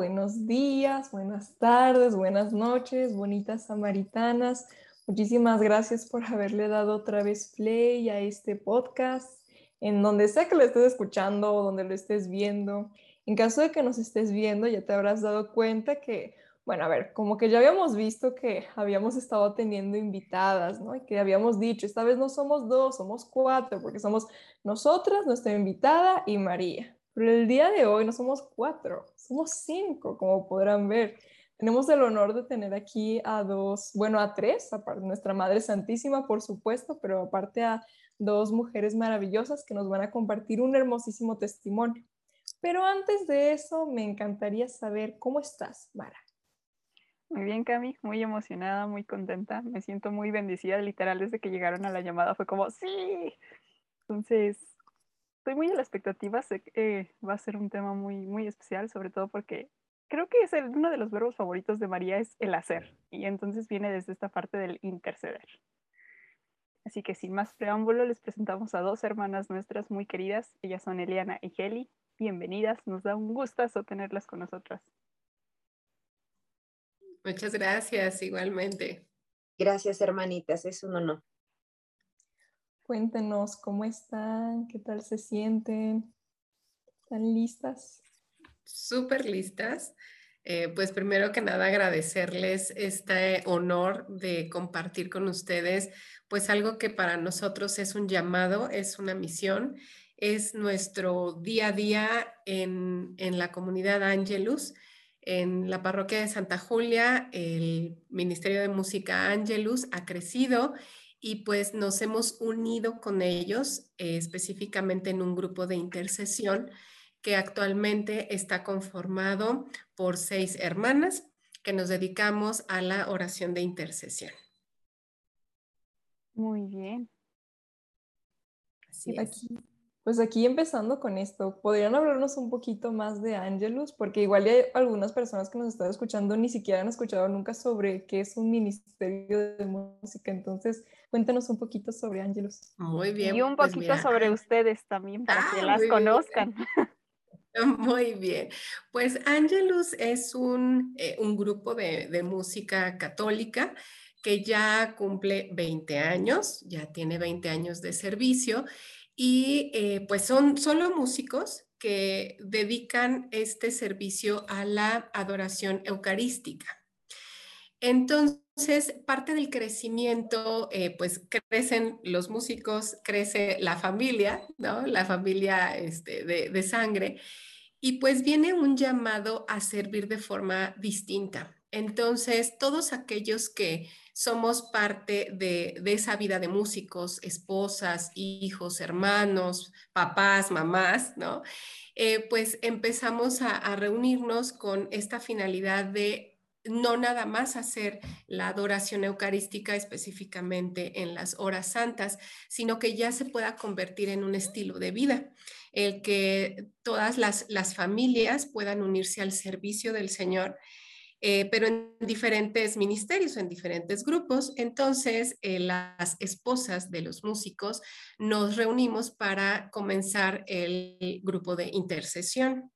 Buenos días, buenas tardes, buenas noches, bonitas samaritanas. Muchísimas gracias por haberle dado otra vez play a este podcast, en donde sea que lo estés escuchando o donde lo estés viendo. En caso de que nos estés viendo, ya te habrás dado cuenta que, bueno, a ver, como que ya habíamos visto que habíamos estado teniendo invitadas, ¿no? Y que habíamos dicho, esta vez no somos dos, somos cuatro, porque somos nosotras, nuestra invitada y María. Pero el día de hoy no somos cuatro, somos cinco, como podrán ver. Tenemos el honor de tener aquí a dos, bueno, a tres, aparte nuestra Madre Santísima, por supuesto, pero aparte a dos mujeres maravillosas que nos van a compartir un hermosísimo testimonio. Pero antes de eso, me encantaría saber cómo estás, Mara. Muy bien, Cami, muy emocionada, muy contenta. Me siento muy bendecida, literal, desde que llegaron a la llamada fue como, sí. Entonces, estoy muy a la expectativa, sé que va a ser un tema muy, muy especial, sobre todo porque creo que es uno de los verbos favoritos de María es el hacer, y entonces viene desde esta parte del interceder. Así que sin más preámbulo, les presentamos a dos hermanas nuestras muy queridas, ellas son Eliana y Heli. Bienvenidas, nos da un gustazo tenerlas con nosotras. Muchas gracias, igualmente. Gracias, hermanitas, es un honor. Cuéntenos cómo están, qué tal se sienten. ¿Están listas? Súper listas. Eh, pues primero que nada agradecerles este honor de compartir con ustedes, pues algo que para nosotros es un llamado, es una misión, es nuestro día a día en, en la comunidad Angelus. En la parroquia de Santa Julia, el Ministerio de Música Angelus ha crecido y pues nos hemos unido con ellos eh, específicamente en un grupo de intercesión que actualmente está conformado por seis hermanas que nos dedicamos a la oración de intercesión. Muy bien. Así aquí, pues aquí empezando con esto, ¿podrían hablarnos un poquito más de Angelus? Porque igual hay algunas personas que nos están escuchando ni siquiera han escuchado nunca sobre qué es un ministerio de música. Entonces, cuéntanos un poquito sobre Angelus. Muy bien. Y un pues poquito sobre ustedes también, para que ah, las conozcan. Muy bien. Pues Angelus es un, eh, un grupo de, de música católica que ya cumple 20 años, ya tiene 20 años de servicio y eh, pues son solo músicos que dedican este servicio a la adoración eucarística. Entonces, parte del crecimiento, eh, pues crecen los músicos, crece la familia, ¿no? La familia este, de, de sangre, y pues viene un llamado a servir de forma distinta. Entonces, todos aquellos que somos parte de, esa vida de músicos, esposas, hijos, hermanos, papás, mamás, ¿no? Eh, pues empezamos a, reunirnos con esta finalidad de no nada más hacer la adoración eucarística específicamente en las horas santas, sino que ya se pueda convertir en un estilo de vida, el que todas las, las familias puedan unirse al servicio del Señor eh, pero en diferentes ministerios, en diferentes grupos. Entonces, eh, las esposas de los músicos nos reunimos para comenzar el grupo de intercesión.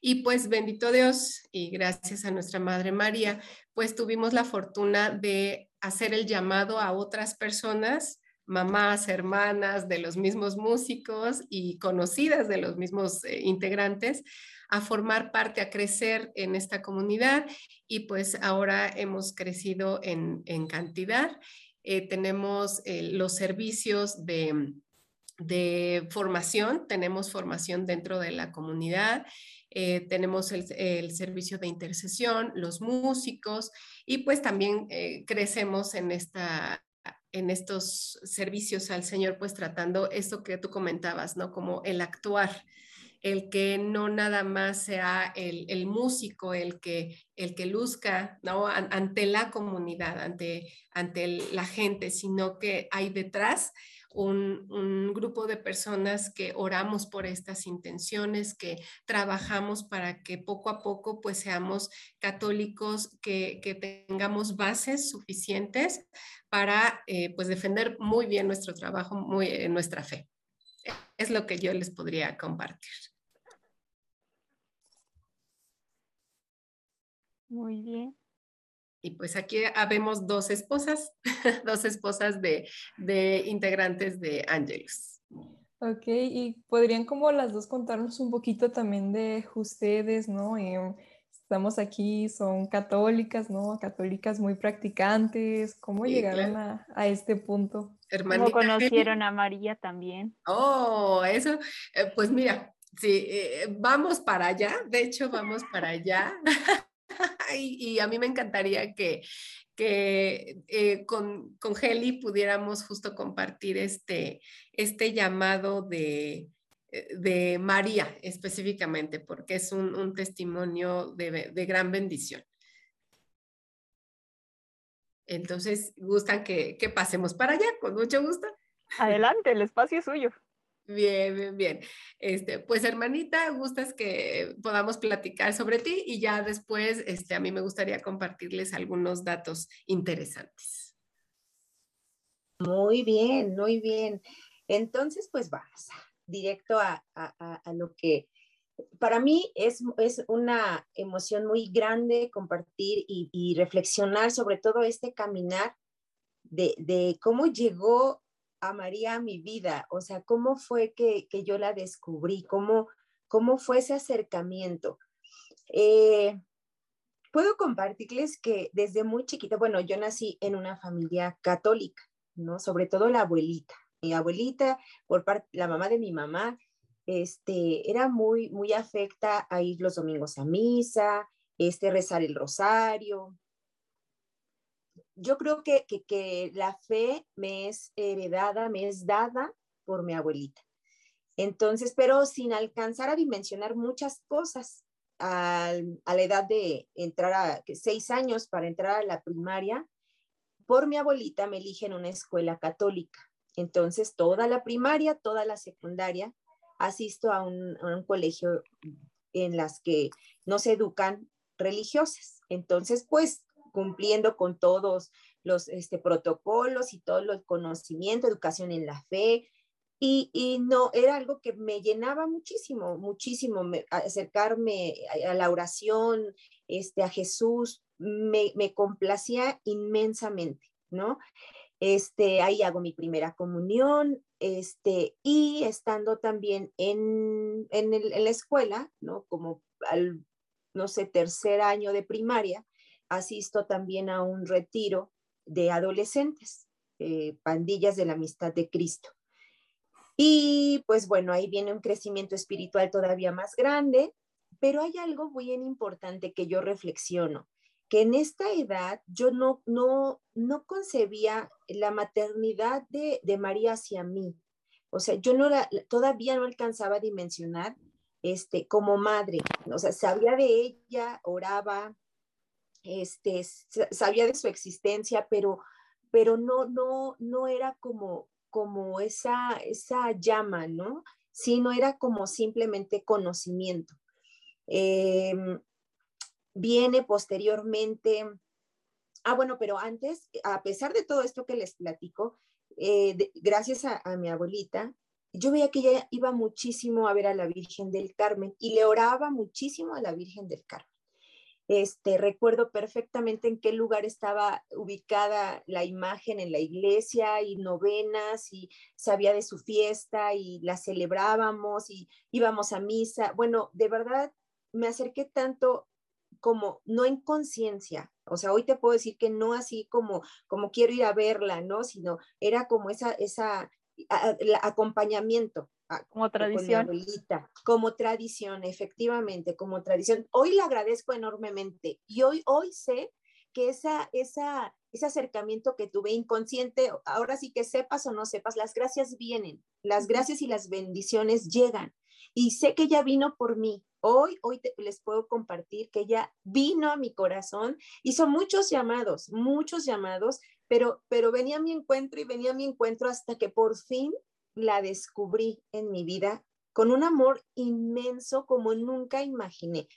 Y pues bendito Dios y gracias a nuestra Madre María, pues tuvimos la fortuna de hacer el llamado a otras personas mamás, hermanas de los mismos músicos y conocidas de los mismos eh, integrantes a formar parte, a crecer en esta comunidad y pues ahora hemos crecido en, cantidad. Eh, tenemos eh, los servicios de, de, formación, tenemos formación dentro de la comunidad, tenemos el, el, servicio de intercesión, los músicos y pues también crecemos en esta en estos servicios al Señor, pues tratando esto que tú comentabas, ¿no? Como el actuar, el que no nada más sea el, músico el que, el que luzca ante la comunidad, ante, ante la gente, sino que hay detrás un, grupo de personas que oramos por estas intenciones, que trabajamos para que poco a poco pues seamos católicos, que, tengamos bases suficientes para eh, pues defender muy bien nuestro trabajo, muy, eh, nuestra fe. Es lo que yo les podría compartir. Muy bien. Y pues aquí habemos dos esposas, dos esposas de, integrantes de Angelus. Ok, y podrían como las dos contarnos un poquito también de ustedes, ¿no? Em, estamos aquí, son católicas, ¿no? Católicas muy practicantes. ¿Cómo llegaron a, este punto? ¿Cómo conocieron a María también? Oh, eso, eh, pues mira, sí, eh, vamos para allá, de hecho vamos para allá. y, a mí me encantaría que, que eh, con, con Heli pudiéramos justo compartir este, este llamado de, eh, de María específicamente, porque es un, testimonio de, gran bendición. Entonces, ¿gustan que, que pasemos para allá? Con mucho gusto. Adelante, el espacio es suyo. Bien, bien, bien. Este, pues hermanita, gustas que podamos platicar sobre ti y ya después, este, a mí me gustaría compartirles algunos datos interesantes. Muy bien, muy bien. Entonces, pues vamos directo a, lo que para mí es, es, una emoción muy grande compartir y, reflexionar sobre todo este caminar de, de cómo llegó a María a mi vida? O sea, ¿cómo fue que, yo la descubrí? ¿Cómo, ¿Cómo fue ese acercamiento? Eh, puedo compartirles que desde muy chiquita, bueno, yo nací en una familia católica, ¿no? Sobre todo la abuelita. Mi abuelita, por parte, la mamá de mi mamá, este, era muy, muy afecta a ir los domingos a misa, este, rezar el rosario, yo creo que, que, la fe me es heredada, me es dada por mi abuelita. Entonces, pero sin alcanzar a dimensionar muchas cosas a, la edad de entrar a seis años para entrar a la primaria, por mi abuelita me eligen una escuela católica. Entonces, toda la primaria, toda la secundaria, asisto a un, a un colegio en las que no se educan religiosas. Entonces, pues cumpliendo con todos los este, protocolos y todo el conocimiento, educación en la fe. Y, no, era algo que me llenaba muchísimo, muchísimo, acercarme a, la oración, este, a Jesús, me, me complacía inmensamente, ¿no? Este, ahí hago mi primera comunión, este, y estando también en, en la escuela, ¿no? Como al, no sé, tercer año de primaria, asisto también a un retiro de adolescentes, eh, pandillas de la amistad de Cristo. Y pues bueno, ahí viene un crecimiento espiritual todavía más grande, pero hay algo muy importante que yo reflexiono, que en esta edad yo no, no, no concebía la maternidad de, de María hacia mí. O sea, yo no todavía no alcanzaba a dimensionar este, como madre. O sea, sabía de ella, oraba, este, sabía de su existencia, pero, pero no, no, no era como, como esa, esa llama, ¿no? Sino era como simplemente conocimiento. Em, viene posteriormente, ah, bueno, pero antes, a pesar de todo esto que les platico, eh, gracias a, a mi abuelita, yo veía que ella iba muchísimo a ver a la Virgen del Carmen y le oraba muchísimo a la Virgen del Carmen. Este, recuerdo perfectamente en qué lugar estaba ubicada la imagen en la iglesia y novenas y sabía de su fiesta y la celebrábamos y íbamos a misa. Bueno, de verdad me acerqué tanto como no en conciencia, o sea, hoy te puedo decir que no así como como quiero ir a verla, ¿no? Sino era como esa esa acompañamiento, como tradición. como tradición, efectivamente, como tradición. Hoy le agradezco enormemente y hoy, hoy sé que esa, esa, ese acercamiento que tuve inconsciente, ahora sí que sepas o no sepas, las gracias vienen, las gracias y las bendiciones llegan. Y sé que ella vino por mí. Hoy, hoy les puedo compartir que ella vino a mi corazón, hizo muchos llamados, muchos llamados, pero, pero venía a mi encuentro y venía a mi encuentro hasta que por fin la descubrí en mi vida con un amor inmenso como nunca imaginé.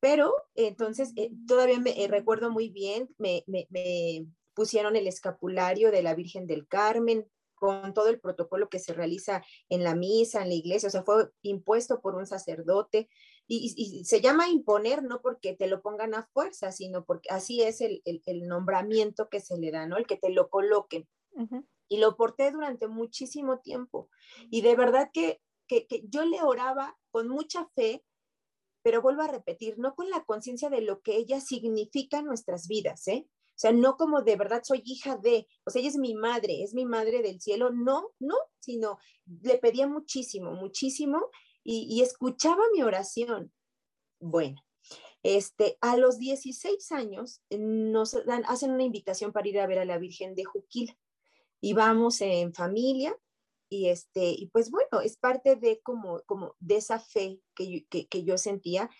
Pero entonces, eh, todavía me eh, recuerdo muy bien, me, me, pusieron el escapulario de la Virgen del Carmen con todo el protocolo que se realiza en la misa, en la iglesia, o sea, fue impuesto por un sacerdote y, se llama imponer no porque te lo pongan a fuerza, sino porque así es el, el, nombramiento que se le da, ¿no? El que te lo coloquen. Y lo porté durante muchísimo tiempo. Y de verdad que, que, que yo le oraba con mucha fe, pero vuelvo a repetir, no con la conciencia de lo que ella significa en nuestras vidas, ¿eh? O sea, no como de verdad soy hija de, o sea, ella es mi madre, es mi madre del cielo, no, no, sino le pedía muchísimo, muchísimo y, escuchaba mi oración. Bueno, este, a los 16 años nos dan, hacen una invitación para ir a ver a la Virgen de Juquila y vamos en familia y este, y pues bueno, es parte de como, como de esa fe que que yo sentía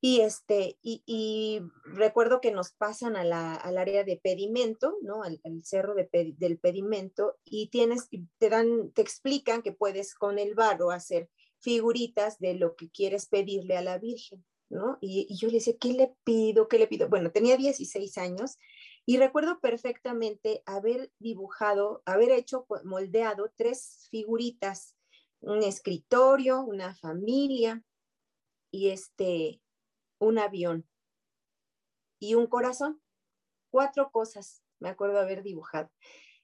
y, este, y, recuerdo que nos pasan a la, al área de pedimento, ¿no? Al, cerro de, del pedimento, y tienes, te dan, te explican que puedes con el barro hacer figuritas de lo que quieres pedirle a la Virgen, ¿no? Y, y yo le decía, ¿qué le pido? ¿Qué le pido? Bueno, tenía 16 años y recuerdo perfectamente haber dibujado, haber hecho, moldeado tres figuritas, un escritorio, una familia y este, un avión y un corazón. Cuatro cosas me acuerdo haber dibujado.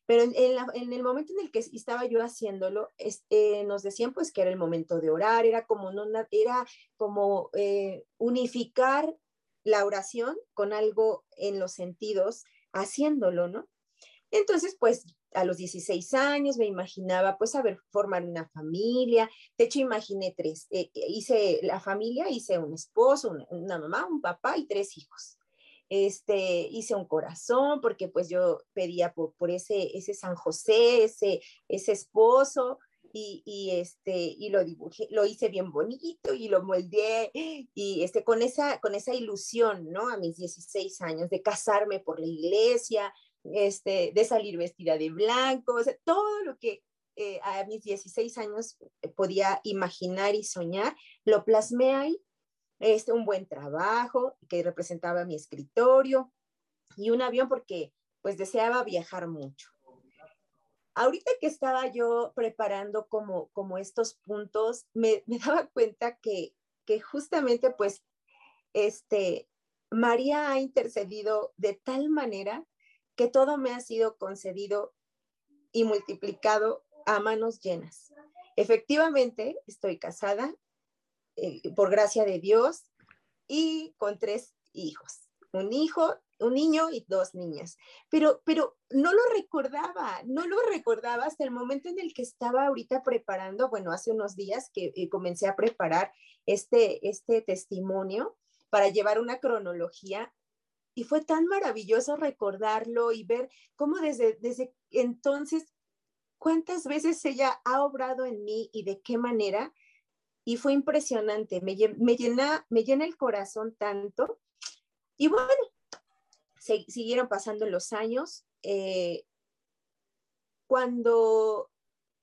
Pero en, el momento en el que estaba yo haciéndolo, este, nos decían pues que era el momento de orar, era como, no, era como eh, unificar la oración con algo en los sentidos, haciéndolo, ¿no? Entonces, pues a los 16 años me imaginaba pues saber formar una familia. De hecho, imaginé tres. Eh, eh, hice la familia, hice un esposo, una, mamá, un papá y tres hijos. Este, hice un corazón porque pues yo pedía por, por ese, ese San José, ese, ese esposo, y, este, y lo dibujé, lo hice bien bonito y lo moldeé y este, con, esa, con esa ilusión, ¿no? A mis 16 años de casarme por la iglesia, este, de salir vestida de blanco, todo lo que eh, a mis 16 años eh, podía imaginar y soñar, lo plasmé ahí. Este, un buen trabajo que representaba mi escritorio y un avión porque pues deseaba viajar mucho. Ahorita que estaba yo preparando como, como estos puntos, me, daba cuenta que, que justamente pues este, María ha intercedido de tal manera que todo me ha sido concedido y multiplicado a manos llenas. Efectivamente, estoy casada eh, por gracia de Dios y con tres hijos, un hijo, un niño y dos niñas. Pero, pero no lo recordaba, no lo recordaba hasta el momento en el que estaba ahorita preparando, bueno, hace unos días que eh, comencé a preparar este, este testimonio para llevar una cronología y fue tan maravilloso recordarlo y ver cómo desde, desde entonces, cuántas veces ella ha obrado en mí y de qué manera. Y fue impresionante, me, me, llena, me llena el corazón tanto. Y bueno, siguieron pasando los años. Eh, cuando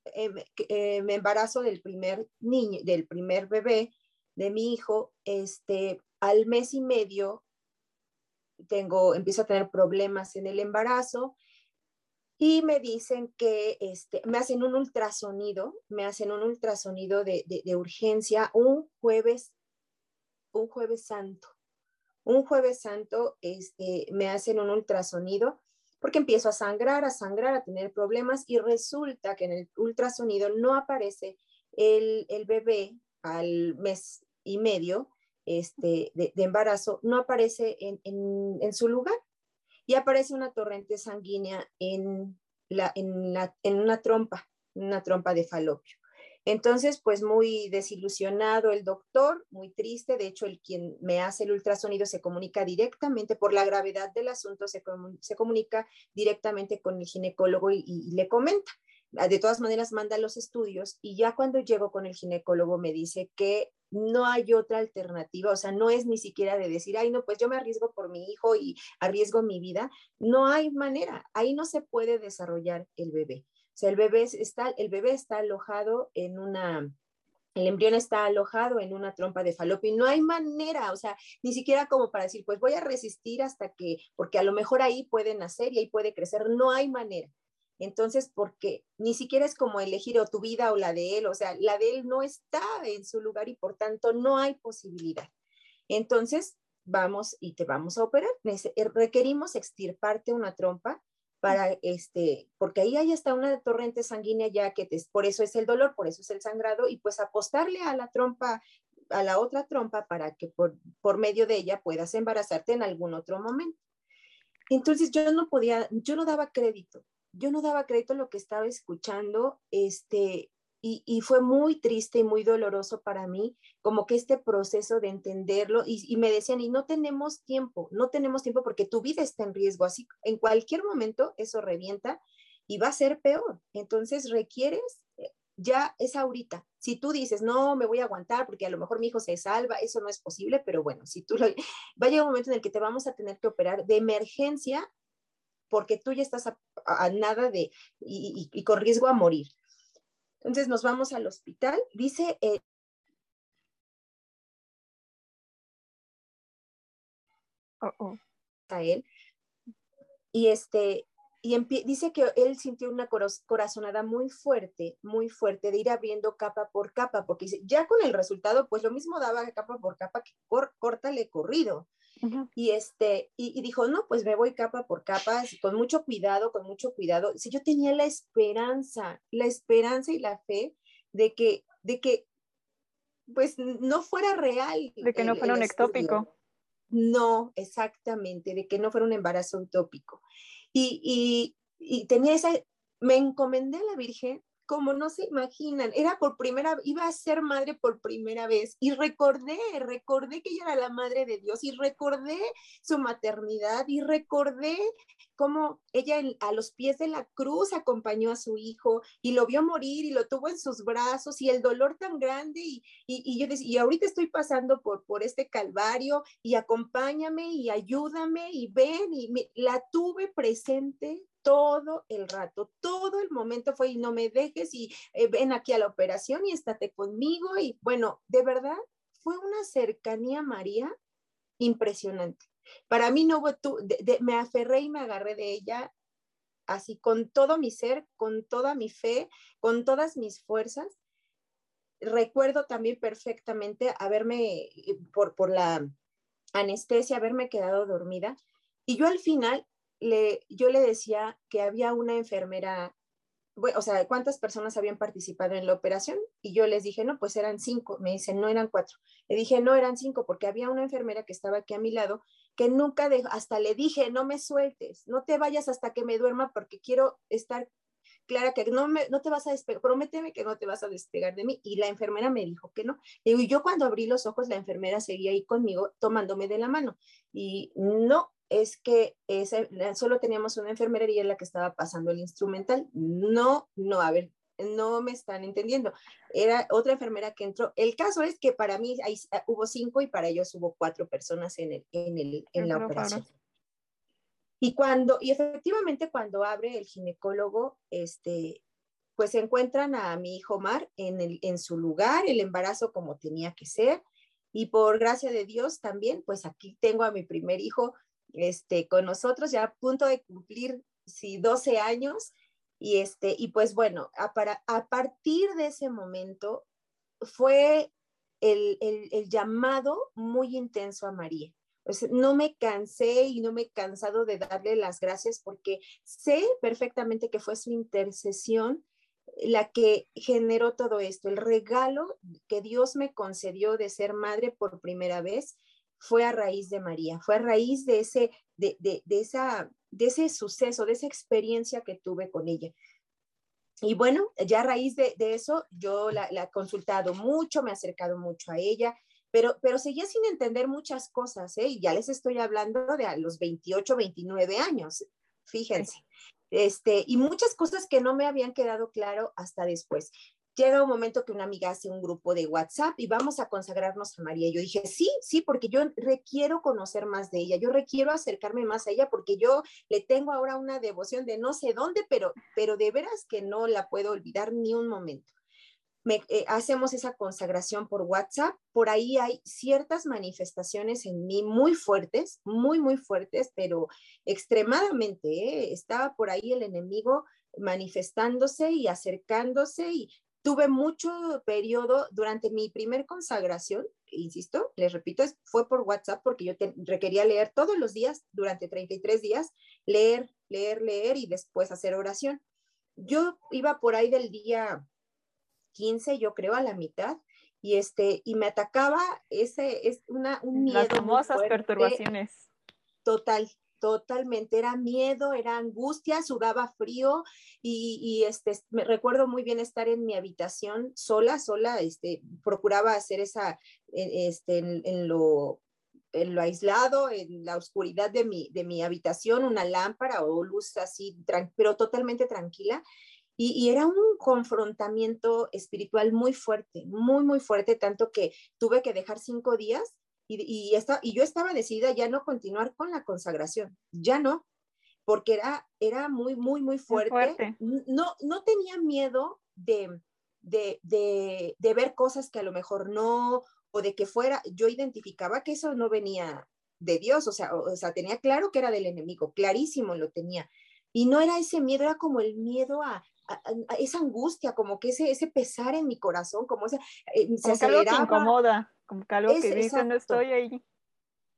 eh, eh, me embarazo del primer niño, del primer bebé de mi hijo, este, al mes y medio tengo, empiezo a tener problemas en el embarazo y me dicen que este, me hacen un ultrasonido, me hacen un ultrasonido de, de, urgencia un jueves, un jueves santo. Un jueves santo este, me hacen un ultrasonido porque empiezo a sangrar, a sangrar, a tener problemas y resulta que en el ultrasonido no aparece el, bebé al mes y medio este, de, embarazo no aparece en, su lugar y aparece una torrente sanguínea en, la, en una trompa, una trompa de falopio. Entonces, pues muy desilusionado el doctor, muy triste. De hecho, el quien me hace el ultrasonido se comunica directamente, por la gravedad del asunto, se, se comunica directamente con el ginecólogo y, le comenta. de todas maneras manda los estudios y ya cuando llego con el ginecólogo me dice que no hay otra alternativa, o sea, no es ni siquiera de decir, ay, no, pues yo me arriesgo por mi hijo y arriesgo mi vida, no hay manera, ahí no se puede desarrollar el bebé. O sea, el bebé está, el bebé está alojado en una, el embrión está alojado en una trompa de falopio no hay manera, o sea, ni siquiera como para decir, pues voy a resistir hasta que, porque a lo mejor ahí puede nacer y ahí puede crecer, no hay manera. Entonces, porque ni siquiera es como elegir o tu vida o la de él, o sea, la de él no está en su lugar y por tanto no hay posibilidad. Entonces, vamos y te vamos a operar. Eh, requerimos extirparte una trompa para este, porque ahí hay hasta una torrente sanguínea ya que te, por eso es el dolor, por eso es el sangrado y pues apostarle a la trompa, a la otra trompa para que por, por medio de ella puedas embarazarte en algún otro momento. Entonces yo no podía, yo no daba crédito, yo no daba crédito a lo que estaba escuchando, este, y, fue muy triste y muy doloroso para mí, como que este proceso de entenderlo, y, me decían, y no tenemos tiempo, no tenemos tiempo porque tu vida está en riesgo, así en cualquier momento eso revienta y va a ser peor. Entonces requieres, eh, ya es ahorita. Si tú dices, no, me voy a aguantar porque a lo mejor mi hijo se salva, eso no es posible, pero bueno, si tú lo, va a llegar un momento en el que te vamos a tener que operar de emergencia porque tú ya estás a, nada de, y con riesgo a morir. Entonces nos vamos al hospital. Dice eh, a él y este y dice que él sintió una corazonada muy fuerte, muy fuerte de ir abriendo capa por capa, porque dice, ya con el resultado, pues lo mismo daba capa por capa que cor, córtale corrido. Y, este, y, dijo, no, pues me voy capa por capa, con mucho cuidado, con mucho cuidado. Si yo tenía la esperanza, la esperanza y la fe de que, de que pues no fuera real. De que no fuera un ectópico. No, exactamente, de que no fuera un embarazo utópico. Y, y, y tenía esa, me encomendé a la Virgen como no se imaginan, era por primera, iba a ser madre por primera vez y recordé, recordé que ella era la madre de Dios y recordé su maternidad y recordé cómo ella a los pies de la cruz acompañó a su hijo y lo vio morir y lo tuvo en sus brazos y el dolor tan grande y, y, yo decía, y ahorita estoy pasando por, por este calvario y acompáñame y ayúdame y ven y la tuve presente todo el rato, todo el momento fue y no me dejes y eh, ven aquí a la operación y estate conmigo y bueno, de verdad fue una cercanía María impresionante. Para mí no hubo tú, me aferré y me agarré de ella así con todo mi ser, con toda mi fe, con todas mis fuerzas. Recuerdo también perfectamente haberme, eh, por, por la anestesia, haberme quedado dormida. Y yo al final yo le decía que había una enfermera, o sea, ¿cuántas personas habían participado en la operación? Y yo les dije, no, pues eran cinco. Me dicen, no eran cuatro. Le dije, no eran cinco, porque había una enfermera que estaba aquí a mi lado que nunca, dejó, hasta le dije, no me sueltes, no te vayas hasta que me duerma porque quiero estar clara que no, me, no te vas a despegar, prométeme que no te vas a despegar de mí. Y la enfermera me dijo que no. Y yo cuando abrí los ojos, la enfermera seguía ahí conmigo tomándome de la mano. Y no, es que ese, solo teníamos una enfermera y la que estaba pasando el instrumental. No, no, a ver, no me están entendiendo. Era otra enfermera que entró. El caso es que para mí ah, hubo cinco y para ellos hubo cuatro personas en, el, en, el, en la operación. Y cuando, y efectivamente cuando abre el ginecólogo, este, pues encuentran a mi hijo Mar en, el, en su lugar, el embarazo como tenía que ser. Y por gracia de Dios también, pues aquí tengo a mi primer hijo este, con nosotros, ya a punto de cumplir sí, 12 años. Y, este, y pues bueno, a, para, a partir de ese momento fue el, el, llamado muy intenso a María. no me cansé y no me he cansado de darle las gracias porque sé perfectamente que fue su intercesión la que generó todo esto, el regalo que Dios me concedió de ser madre por primera vez fue a raíz de María, fue a raíz de ese, de, de, de, esa, de ese suceso, de esa experiencia que tuve con ella. Y bueno, ya a raíz de, de eso, yo la, la, he consultado mucho, me he acercado mucho a ella, pero, pero seguía sin entender muchas cosas, ¿eh? Y ya les estoy hablando de a los 28, 29 años, fíjense. este, y muchas cosas que no me habían quedado claro hasta después. Llega un momento que una amiga hace un grupo de WhatsApp y vamos a consagrarnos a María. Yo dije, sí, sí, porque yo requiero conocer más de ella, yo requiero acercarme más a ella porque yo le tengo ahora una devoción de no sé dónde, pero, pero de veras que no la puedo olvidar ni un momento. Eh, hacemos esa consagración por WhatsApp, por ahí hay ciertas manifestaciones en mí muy fuertes, muy, muy fuertes, pero extremadamente, ¿eh? estaba por ahí el enemigo manifestándose y acercándose y tuve mucho periodo durante mi primer consagración, insisto, les repito, fue por WhatsApp porque yo requería leer todos los días durante 33 días, leer, leer, leer y después hacer oración. Yo iba por ahí del día 15, yo creo, a la mitad, y este, y me atacaba ese, es una, un miedo. Las famosas perturbaciones. Total, totalmente, era miedo, era angustia, sudaba frío y, y, este, me recuerdo muy bien estar en mi habitación sola, sola, este, procuraba hacer esa, este, en, lo en lo aislado, en la oscuridad de mi, de mi habitación, una lámpara o luz así, pero totalmente tranquila. Y, era un confrontamiento espiritual muy fuerte, muy, muy fuerte, tanto que tuve que dejar cinco días y, y, y yo estaba decidida ya no continuar con la consagración, ya no, porque era, era muy, muy, muy fuerte. No, no tenía miedo de, de, de, de ver cosas que a lo mejor no, o de que fuera, yo identificaba que eso no venía de Dios, o sea, o sea, tenía claro que era del enemigo, clarísimo lo tenía. Y no era ese miedo, era como el miedo a, esa angustia, como que ese, ese pesar en mi corazón, como ese, eh, se como algo que incomoda, como que algo que dice, no estoy ahí.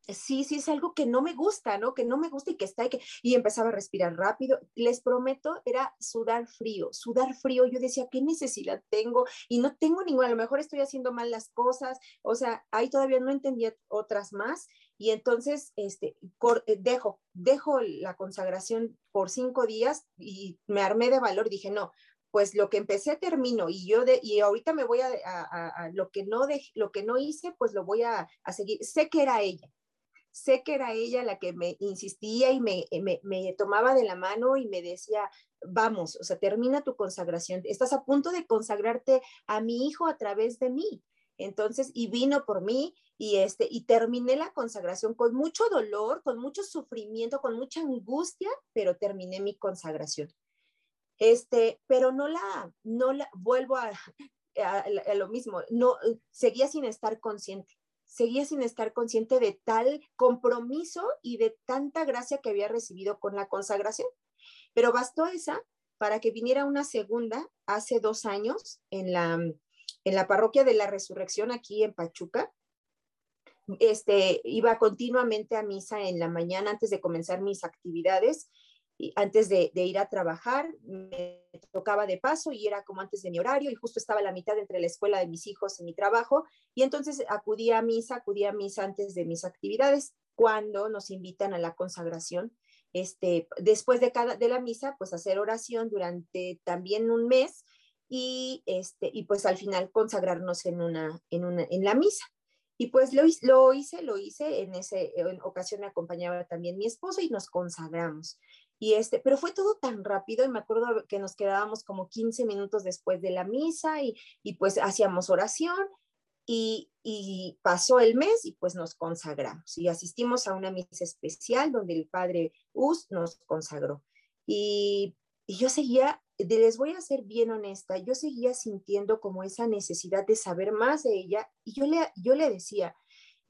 Sí, sí, es algo que no me gusta, ¿no? Que no me gusta y que está y que... Y empezaba a respirar rápido. Les prometo, era sudar frío, sudar frío. Yo decía, ¿qué necesidad tengo? Y no tengo ninguna, a lo mejor estoy haciendo mal las cosas. O sea, ahí todavía no entendía otras más. Y entonces, este, eh, dejo, dejo la consagración por cinco días y me armé de valor. Dije, no, pues lo que empecé termino y yo de, y ahorita me voy a, a, lo que no de, lo que no hice, pues lo voy a, a seguir. Sé que era ella, sé que era ella la que me insistía y me, me, me, tomaba de la mano y me decía, vamos, o sea, termina tu consagración, estás a punto de consagrarte a mi hijo a través de mí. Entonces, y vino por mí y este, y terminé la consagración con mucho dolor, con mucho sufrimiento, con mucha angustia, pero terminé mi consagración. Este, pero no la, no la, vuelvo a, a lo mismo, no, seguía sin estar consciente seguía sin estar consciente de tal compromiso y de tanta gracia que había recibido con la consagración. Pero bastó esa para que viniera una segunda hace dos años en la, en la parroquia de la resurrección aquí en Pachuca. Este, iba continuamente a misa en la mañana antes de comenzar mis actividades antes de, ir a trabajar, me tocaba de paso y era como antes de mi horario y justo estaba la mitad entre la escuela de mis hijos y mi trabajo y entonces acudía a misa, acudía a misa antes de mis actividades cuando nos invitan a la consagración. Este, después de cada de la misa, pues hacer oración durante también un mes y este y pues al final consagrarnos en una en una en la misa. Y pues lo, lo hice, lo hice, en esa ocasión me acompañaba también mi esposo y nos consagramos. Y este, pero fue todo tan rápido y me acuerdo que nos quedábamos como 15 minutos después de la misa y, y pues hacíamos oración y, y, pasó el mes y pues nos consagramos y asistimos a una misa especial donde el padre Us nos consagró. Y, y yo seguía, les voy a ser bien honesta, yo seguía sintiendo como esa necesidad de saber más de ella y yo le, yo le decía,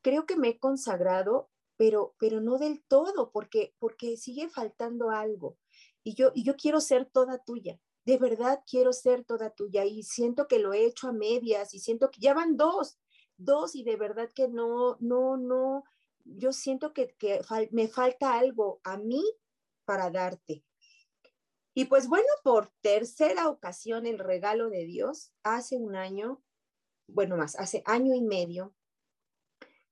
creo que me he consagrado pero, pero no del todo, porque, porque sigue faltando algo. Y yo, y yo quiero ser toda tuya, de verdad quiero ser toda tuya y siento que lo he hecho a medias y siento que ya van dos, dos y de verdad que no, no, no, yo siento que, que me falta algo a mí para darte. Y pues bueno, por tercera ocasión el regalo de Dios, hace un año, bueno más, hace año y medio,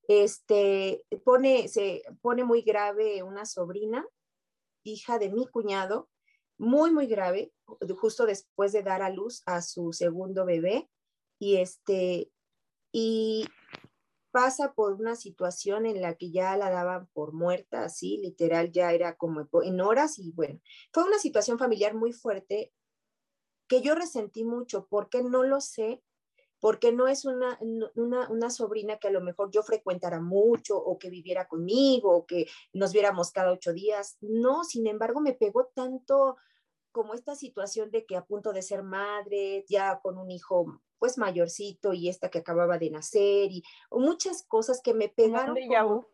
este, pone, se pone muy grave una sobrina, hija de mi cuñado, muy, muy grave, justo después de dar a luz a su segundo bebé. Y este, y, pasa por una situación en la que ya la daban por muerta, así, literal, ya era como en horas y bueno, fue una situación familiar muy fuerte que yo resentí mucho porque no lo sé, porque no es una, una, una, sobrina que a lo mejor yo frecuentara mucho o que viviera conmigo o que nos viéramos cada ocho días. No, sin embargo, me pegó tanto como esta situación de que a punto de ser madre, ya con un hijo pues mayorcito y esta que acababa de nacer y muchas cosas que me pegaron. Como,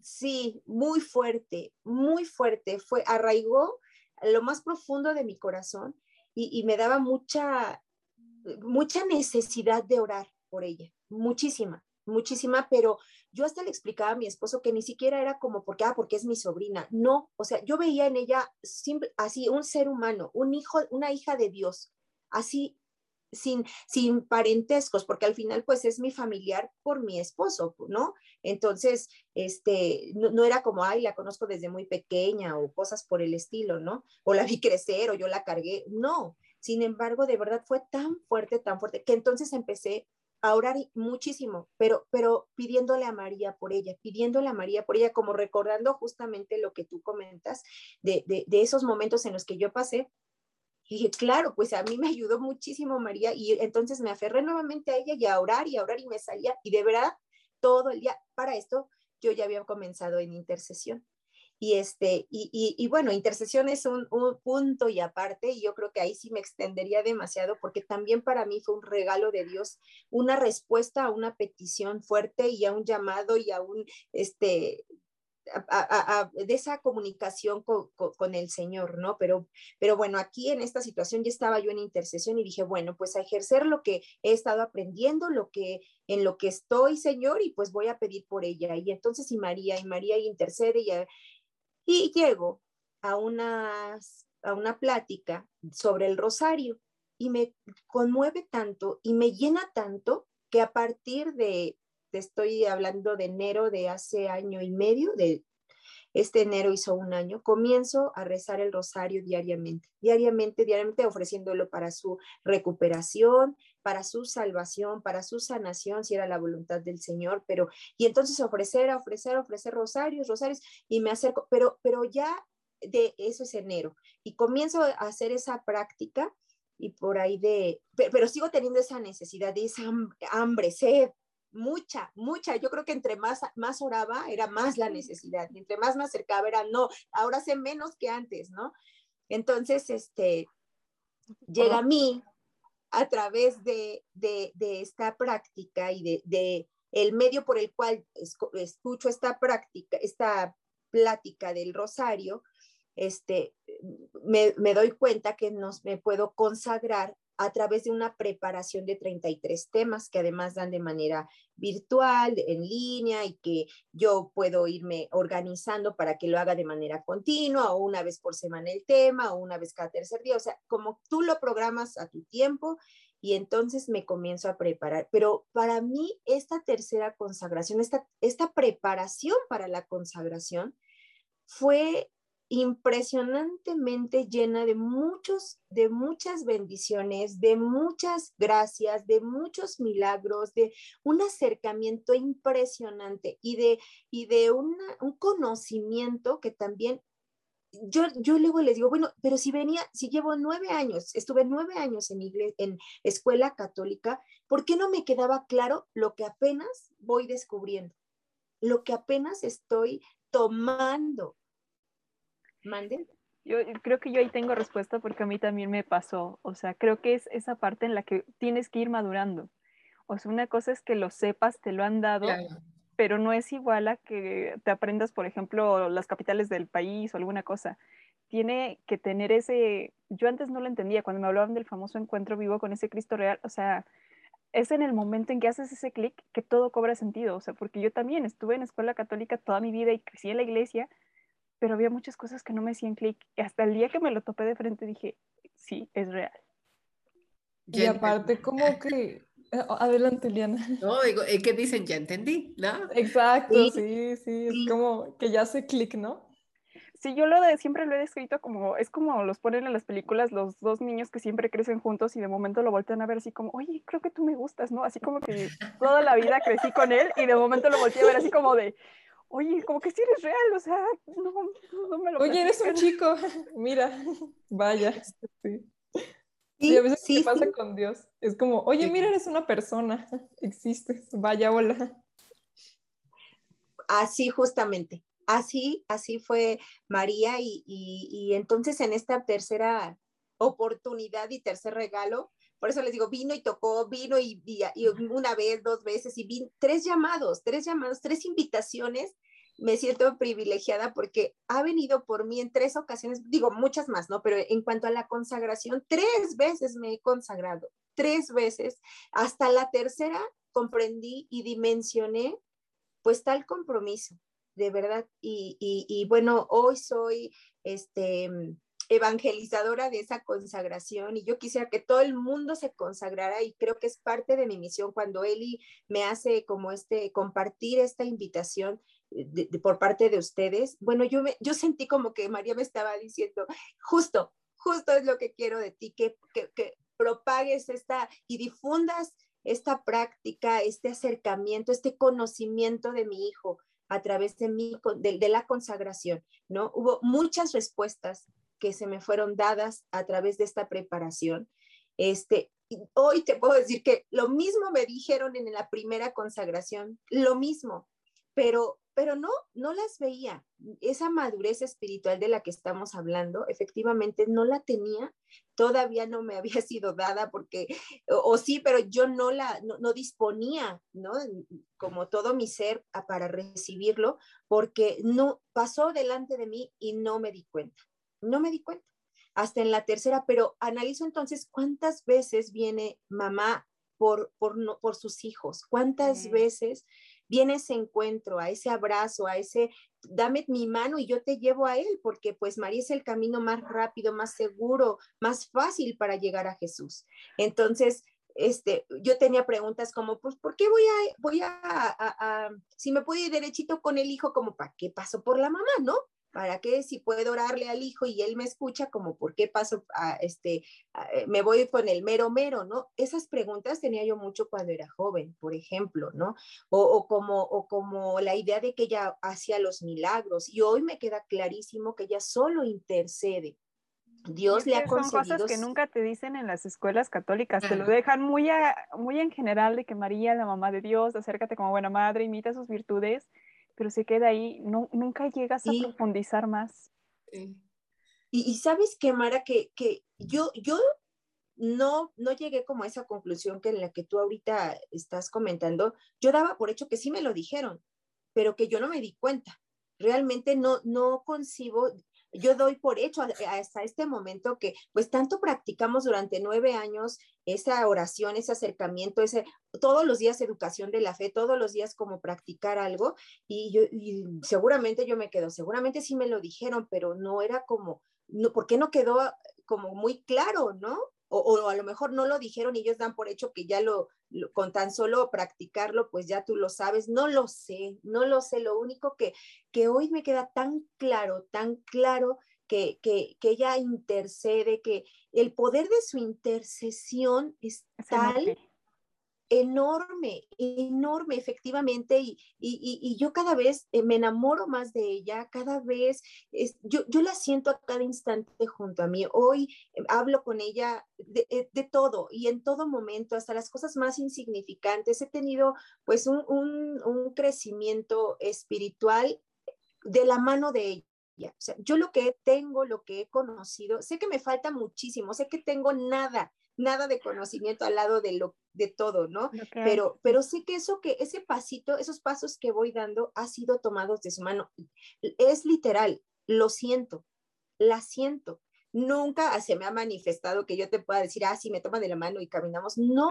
sí, muy fuerte, muy fuerte. Fue, arraigó lo más profundo de mi corazón y, y me daba mucha, mucha necesidad de orar por ella, muchísima muchísima, pero yo hasta le explicaba a mi esposo que ni siquiera era como porque, ah, porque es mi sobrina. No, o sea, yo veía en ella así un ser humano, un hijo, una hija de Dios, así sin, sin parentescos, porque al final pues es mi familiar por mi esposo, ¿no? Entonces, este, no, no, era como, ay, la conozco desde muy pequeña o cosas por el estilo, ¿no? O la vi crecer o yo la cargué, no. Sin embargo, de verdad fue tan fuerte, tan fuerte, que entonces empecé a orar muchísimo, pero, pero pidiéndole a María por ella, pidiéndole a María por ella, como recordando justamente lo que tú comentas de, de, esos momentos en los que yo pasé. Y dije, claro, pues a mí me ayudó muchísimo María y entonces me aferré nuevamente a ella y a orar y a orar y me salía y de verdad todo el día, para esto yo ya había comenzado en intercesión. Y, este, y, y, bueno, intercesión es un, un, punto y aparte, y yo creo que ahí sí me extendería demasiado, porque también para mí fue un regalo de Dios, una respuesta a una petición fuerte y a un llamado y a un, este, de esa comunicación con, con, el Señor, ¿no? Pero, pero bueno, aquí en esta situación ya estaba yo en intercesión y dije, bueno, pues a ejercer lo que he estado aprendiendo, lo que en lo que estoy, Señor, y pues voy a pedir por ella. Y entonces, y María, y María intercede, y, y llego a una, a una plática sobre el rosario y me conmueve tanto y me llena tanto que a partir de, te estoy hablando de enero de hace año y medio, de este enero hizo un año, comienzo a rezar el rosario diariamente, diariamente, diariamente ofreciéndolo para su recuperación, para su salvación, para su sanación, si era la voluntad del Señor, pero, y entonces ofrecer, ofrecer, ofrecer rosarios, rosarios, y me acerco, pero, pero ya de eso es enero, y comienzo a hacer esa práctica, y por ahí de, pero, pero sigo teniendo esa necesidad de esa hambre, sed, mucha, mucha. Yo creo que entre más, más oraba, era más la necesidad. Y entre más me acercaba, era no, ahora sé menos que antes, ¿no? Entonces, este, llega a mí a través de, de, esta práctica y de, de, el medio por el cual escucho esta práctica, esta plática del rosario, este, me, me doy cuenta que nos, me puedo consagrar a través de una preparación de 33 temas que además dan de manera virtual, en línea y que yo puedo irme organizando para que lo haga de manera continua o una vez por semana el tema o una vez cada tercer día, o sea, como tú lo programas a tu tiempo y entonces me comienzo a preparar. Pero para mí esta tercera consagración, esta, esta preparación para la consagración fue impresionantemente llena de muchos, de muchas bendiciones, de muchas gracias, de muchos milagros, de un acercamiento impresionante y de, y de un conocimiento que también yo, yo luego les digo, bueno, pero si venía, si llevo nueve años, estuve nueve años en, en escuela católica, ¿por qué no me quedaba claro lo que apenas voy descubriendo? Lo que apenas estoy tomando Mande. Yo creo que yo ahí tengo respuesta porque a mí también me pasó. O sea, creo que es esa parte en la que tienes que ir madurando. O sea, una cosa es que lo sepas, te lo han dado, pero no es igual a que te aprendas, por ejemplo, las capitales del país o alguna cosa. Tiene que tener ese... Yo antes no lo entendía, cuando me hablaban del famoso encuentro vivo con ese Cristo real, o sea, es en el momento en que haces ese clic que todo cobra sentido. O sea, porque yo también estuve en escuela católica toda mi vida y crecí en la iglesia, pero había muchas cosas que no me hacían clic. Y hasta el día que me lo topé de frente dije, sí, es real. Y aparte como que... Eh, adelante, Liana. No, digo, es que dicen, ya entendí, ¿no? Exacto, sí, sí, es como que ya hace clic, ¿no? Sí, yo lo de siempre lo he descrito como, es como los ponen en las películas los dos niños que siempre crecen juntos y de momento lo voltean a ver así como, oye, creo que tú me gustas, ¿no? Así como que toda la vida crecí con él y de momento lo volteé a ver así como de, oye, como que si eres real, o sea, no, no me lo Oye, eres un chico, mira, vaya. Sí. Sí, a veces sí, pasa con Dios. Es como, oye, mira, eres una persona, existes, vaya, hola. Así justamente, así, así fue María y, y, entonces en esta tercera oportunidad y tercer regalo, por eso les digo, vino y tocó, vino y, y, una vez, dos veces, y vino, tres llamados, tres llamados, tres invitaciones. Me siento privilegiada porque ha venido por mí en tres ocasiones, digo muchas más, ¿no? Pero en cuanto a la consagración, tres veces me he consagrado, tres veces. Hasta la tercera comprendí y dimensioné pues tal compromiso, de verdad. Y, y, bueno, hoy soy este, evangelizadora de esa consagración y yo quisiera que todo el mundo se consagrara y creo que es parte de mi misión cuando Eli me hace como este, compartir esta invitación por parte de ustedes. Bueno, yo, me, yo sentí como que María me estaba diciendo, justo, justo es lo que quiero de ti, que, que, que propagues esta y difundas esta práctica, este acercamiento, este conocimiento de mi hijo a través de, mi, de, la consagración, ¿no? Hubo muchas respuestas que se me fueron dadas a través de esta preparación. Este, hoy te puedo decir que lo mismo me dijeron en la primera consagración, lo mismo, pero pero no, no las veía. Esa madurez espiritual de la que estamos hablando, efectivamente no la tenía, todavía no me había sido dada porque, o, sí, pero yo no la, no, disponía, ¿no? Como todo mi ser para recibirlo, porque no pasó delante de mí y no me di cuenta, no me di cuenta. Hasta en la tercera, pero analizo entonces cuántas veces viene mamá por, por, por sus hijos, cuántas veces viene ese encuentro, a ese abrazo, a ese, dame mi mano y yo te llevo a Él, porque pues María es el camino más rápido, más seguro, más fácil para llegar a Jesús. Entonces, este, yo tenía preguntas como, pues, ¿por qué voy a, voy a, a, a si me puedo ir derechito con el hijo, como, ¿para qué paso por la mamá, no? ¿Para qué si puedo orarle al hijo y él me escucha, como por qué paso, a, este, eh, me voy con el mero mero, ¿no? Esas preguntas tenía yo mucho cuando era joven, por ejemplo, ¿no? O, como, o como la idea de que ella hacía los milagros y hoy me queda clarísimo que ella solo intercede. Dios le ha concedido. Son cosas que nunca te dicen en las escuelas católicas, te lo dejan muy, muy en general de que María, la mamá de Dios, acércate como buena madre, imita sus virtudes, pero se queda ahí, no, nunca llegas a profundizar más. Y, sabes qué, Mara, que, que yo, yo no, no llegué como a esa conclusión que en la que tú ahorita estás comentando. Yo daba por hecho que sí me lo dijeron, pero que yo no me di cuenta. Realmente no, no concibo, yo doy por hecho hasta este momento que pues tanto practicamos durante nueve años esa oración, ese acercamiento, ese, todos los días educación de la fe, todos los días como practicar algo y yo seguramente yo me quedo, seguramente sí me lo dijeron, pero no era como, no, ¿por qué no quedó como muy claro, no? O, a lo mejor no lo dijeron y ellos dan por hecho que ya lo, con tan solo practicarlo, pues ya tú lo sabes. No lo sé, no lo sé. Lo único que, que hoy me queda tan claro, tan claro que, que, que ella intercede, que el poder de su intercesión es, tal enorme, enorme, efectivamente, y, y, y, yo cada vez eh, me enamoro más de ella, cada vez, yo, yo la siento a cada instante junto a mí. Hoy eh, hablo con ella de, eh, de, todo y en todo momento, hasta las cosas más insignificantes. He tenido pues un, un, un crecimiento espiritual de la mano de ella. Yo lo que tengo, lo que he conocido, sé que me falta muchísimo, sé que tengo nada, nada de conocimiento al lado de lo de todo, ¿no? Pero pero sé que eso que ese pasito, esos pasos que voy dando ha sido tomados de su mano. Es literal, lo siento. La siento nunca se me ha manifestado que yo te pueda decir, ah, sí, me toma de la mano y caminamos. No,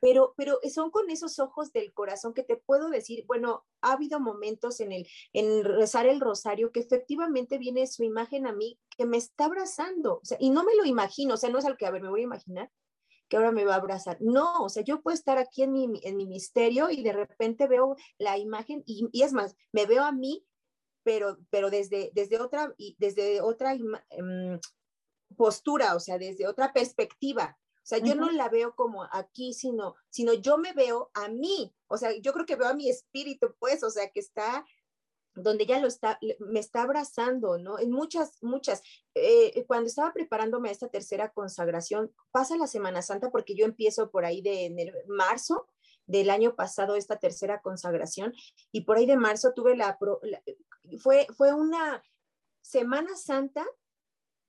pero, pero son con esos ojos del corazón que te puedo decir, bueno, ha habido momentos en el, en rezar el rosario que efectivamente viene su imagen a mí que me está abrazando, o sea, y no me lo imagino, o sea, no es al que, a ver, me voy a imaginar que ahora me va a abrazar. No, o sea, yo puedo estar aquí en mi, en mi misterio y de repente veo la imagen y, y es más, me veo a mí pero, pero desde, desde otra, desde otra em, postura, o sea, desde otra perspectiva. O sea, yo no la veo como aquí, sino, sino yo me veo a mí. O sea, yo creo que veo a mi espíritu, pues, o sea, que está donde ya lo está, me está abrazando, ¿no? En muchas, muchas. Eh, cuando estaba preparándome a esta tercera consagración, pasa la Semana Santa porque yo empiezo por ahí de enero, marzo del año pasado esta tercera consagración y por ahí de marzo tuve la, fue, fue una Semana Santa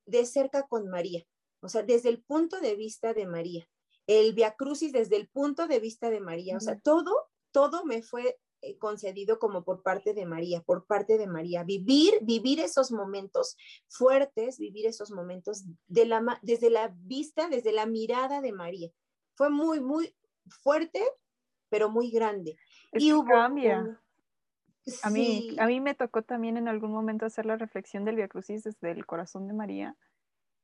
de cerca con María, o sea, desde el punto de vista de María, el Via Crucis desde el punto de vista de María, o sea, todo, todo me fue concedido como por parte de María, por parte de María. Vivir, vivir esos momentos fuertes, vivir esos momentos de la, desde la vista, desde la mirada de María. Fue muy, muy fuerte, pero muy grande. y hubo cambia. A, mí, a mí me tocó también en algún momento hacer la reflexión del Via Crucis desde el corazón de María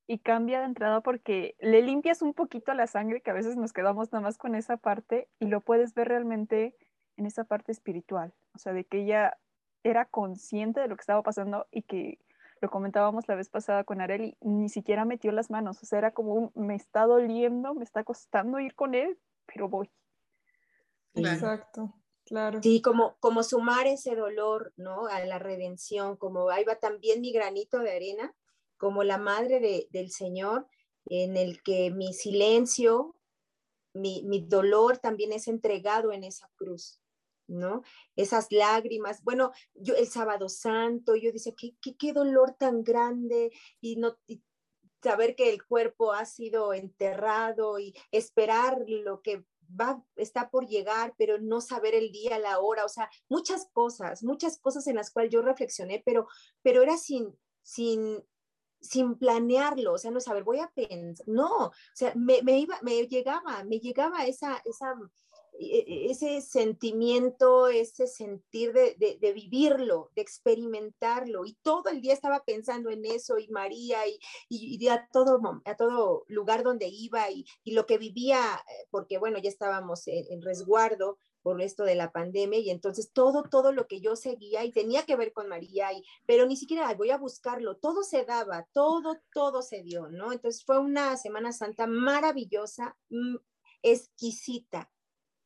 y cambia de entrada porque le limpias un poquito la sangre que a veces nos quedamos nada más con esa parte y lo puedes ver realmente en esa parte espiritual, o sea, de que ella era consciente de lo que estaba pasando y que lo comentábamos la vez pasada con Areli, ni siquiera metió las manos, o sea, era como un, me está doliendo, me está costando ir con él, pero voy. Exacto. Claro. Sí, como, como sumar ese dolor, ¿no? A la redención, como ahí va también mi granito de arena, como la madre del Señor, en el que mi silencio, mi, dolor también es entregado en esa cruz, ¿no? Esas lágrimas, bueno, yo el sábado santo, yo decía, qué, qué, dolor tan grande y no... saber que el cuerpo ha sido enterrado y esperar lo que va, está por llegar, pero no saber el día, la hora, o sea, muchas cosas, muchas cosas en las cuales yo reflexioné, pero, pero era sin, sin, sin planearlo, o sea, no saber, voy a pensar, no, o sea, me, me iba, me llegaba, me llegaba esa, esa, ese sentimiento, ese sentir de, de, vivirlo, de experimentarlo, y todo el día estaba pensando en eso, y María, y, y, a, todo, a todo lugar donde iba, y, y, lo que vivía, eh, porque bueno, ya estábamos en, resguardo por esto de la pandemia, y entonces todo, todo lo que yo seguía y tenía que ver con María, y, pero ni siquiera voy a buscarlo, todo se daba, todo, todo se dio, ¿no? Entonces fue una Semana Santa maravillosa, mm, exquisita,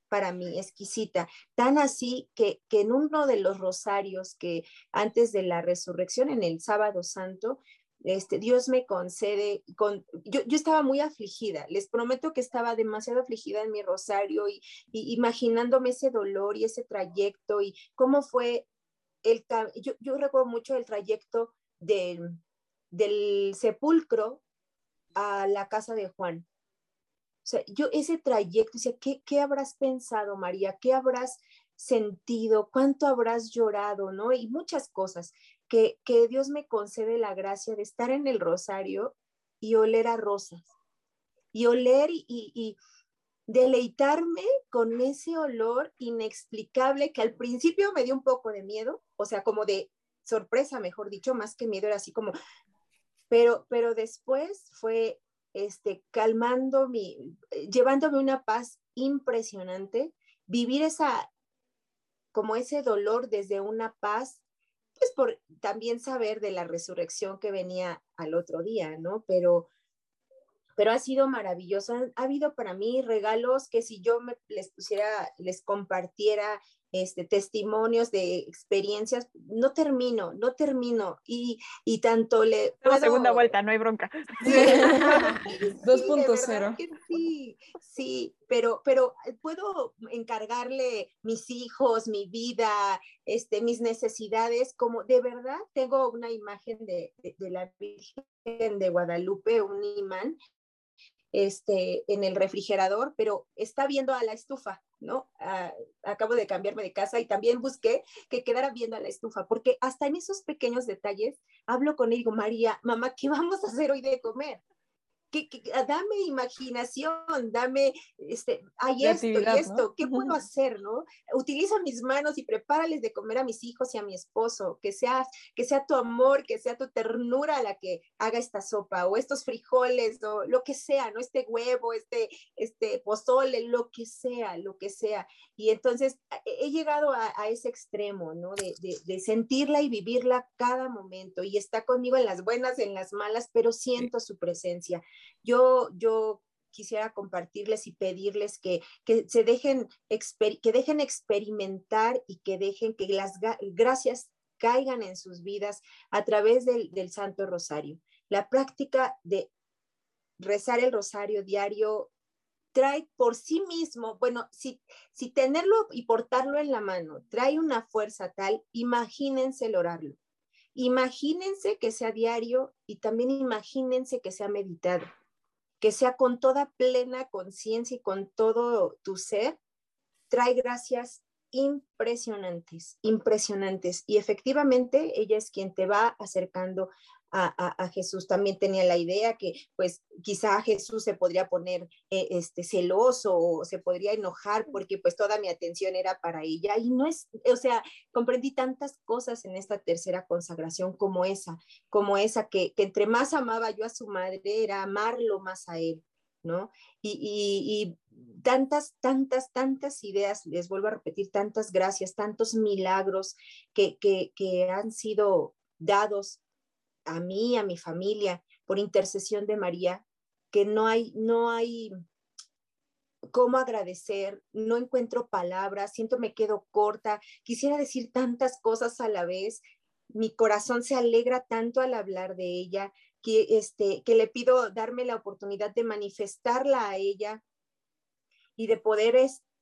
para mí, exquisita, tan así que, que en uno de los rosarios que antes de la resurrección, en el sábado santo, este, Dios me concede, con, yo, yo, estaba muy afligida, les prometo que estaba demasiado afligida en mi rosario y, imaginándome ese dolor y ese trayecto y cómo fue el, yo, yo recuerdo mucho el trayecto del, del sepulcro a la casa de Juan, sea, yo ese trayecto, decía, ¿qué, ¿qué habrás pensado, María? ¿Qué habrás sentido? ¿Cuánto habrás llorado? ¿No? Y muchas cosas. Que, que Dios me concede la gracia de estar en el rosario y oler a rosas. Y oler y, y deleitarme con ese olor inexplicable que al principio me dio un poco de miedo, o sea, como de sorpresa, mejor dicho, más que miedo, era así como, pero, pero después fue este, calmando mi, eh, llevándome una paz impresionante, vivir esa, como ese dolor desde una paz, pues por también saber de la resurrección que venía al otro día, ¿no? Pero, pero ha sido maravilloso. Ha, habido para mí regalos que si yo me, les pusiera, les compartiera este, testimonios de experiencias, no termino, no termino. Y, y tanto le... Puedo... segunda vuelta, no hay bronca. 2.0. Sí, sí, pero, pero puedo encargarle mis hijos, mi vida, este, mis necesidades, como de verdad tengo una imagen de, de, de la Virgen de Guadalupe, un imán, este, en el refrigerador, pero está viendo a la estufa, ¿no? Ah, acabo de cambiarme de casa y también busqué que quedara viendo a la estufa, porque hasta en esos pequeños detalles hablo con él y digo, María, mamá, ¿qué vamos a hacer hoy de comer? Dame imaginación, dame, este, hay esto y esto, ¿qué puedo hacer, no? Utiliza mis manos y prepárales de comer a mis hijos y a mi esposo, que sea, que sea tu amor, que sea tu ternura la que haga esta sopa, o estos frijoles, o lo que sea, ¿no? Este huevo, este, este pozole, lo que sea, lo que sea. Y entonces he llegado a, ese extremo, ¿no? De, de sentirla y vivirla cada momento, y está conmigo en las buenas, en las malas, pero siento su presencia. Yo, yo quisiera compartirles y pedirles que, se dejen, que dejen experimentar y que dejen que las gracias caigan en sus vidas a través del, Santo Rosario. La práctica de rezar el rosario diario trae por sí mismo, bueno, si, si tenerlo y portarlo en la mano trae una fuerza tal, imagínense el orarlo. Imagínense que sea diario y también imagínense que sea meditado, que sea con toda plena conciencia y con todo tu ser, trae gracias impresionantes, impresionantes. Y efectivamente ella es quien te va acercando a, Jesús. También tenía la idea que pues quizá Jesús se podría poner eh, este, celoso o se podría enojar porque pues toda mi atención era para ella. Y no es, o sea, comprendí tantas cosas en esta tercera consagración como esa, como esa que, entre más amaba yo a su madre era amarlo más a él. ¿no? Y, tantas, tantas, tantas ideas, les vuelvo a repetir, tantas gracias, tantos milagros que, que, que han sido dados a mí, a mi familia, por intercesión de María, que no hay, no hay cómo agradecer, no encuentro palabras, siento me quedo corta, quisiera decir tantas cosas a la vez, mi corazón se alegra tanto al hablar de ella, que, este, que le pido darme la oportunidad de manifestarla a ella y de poder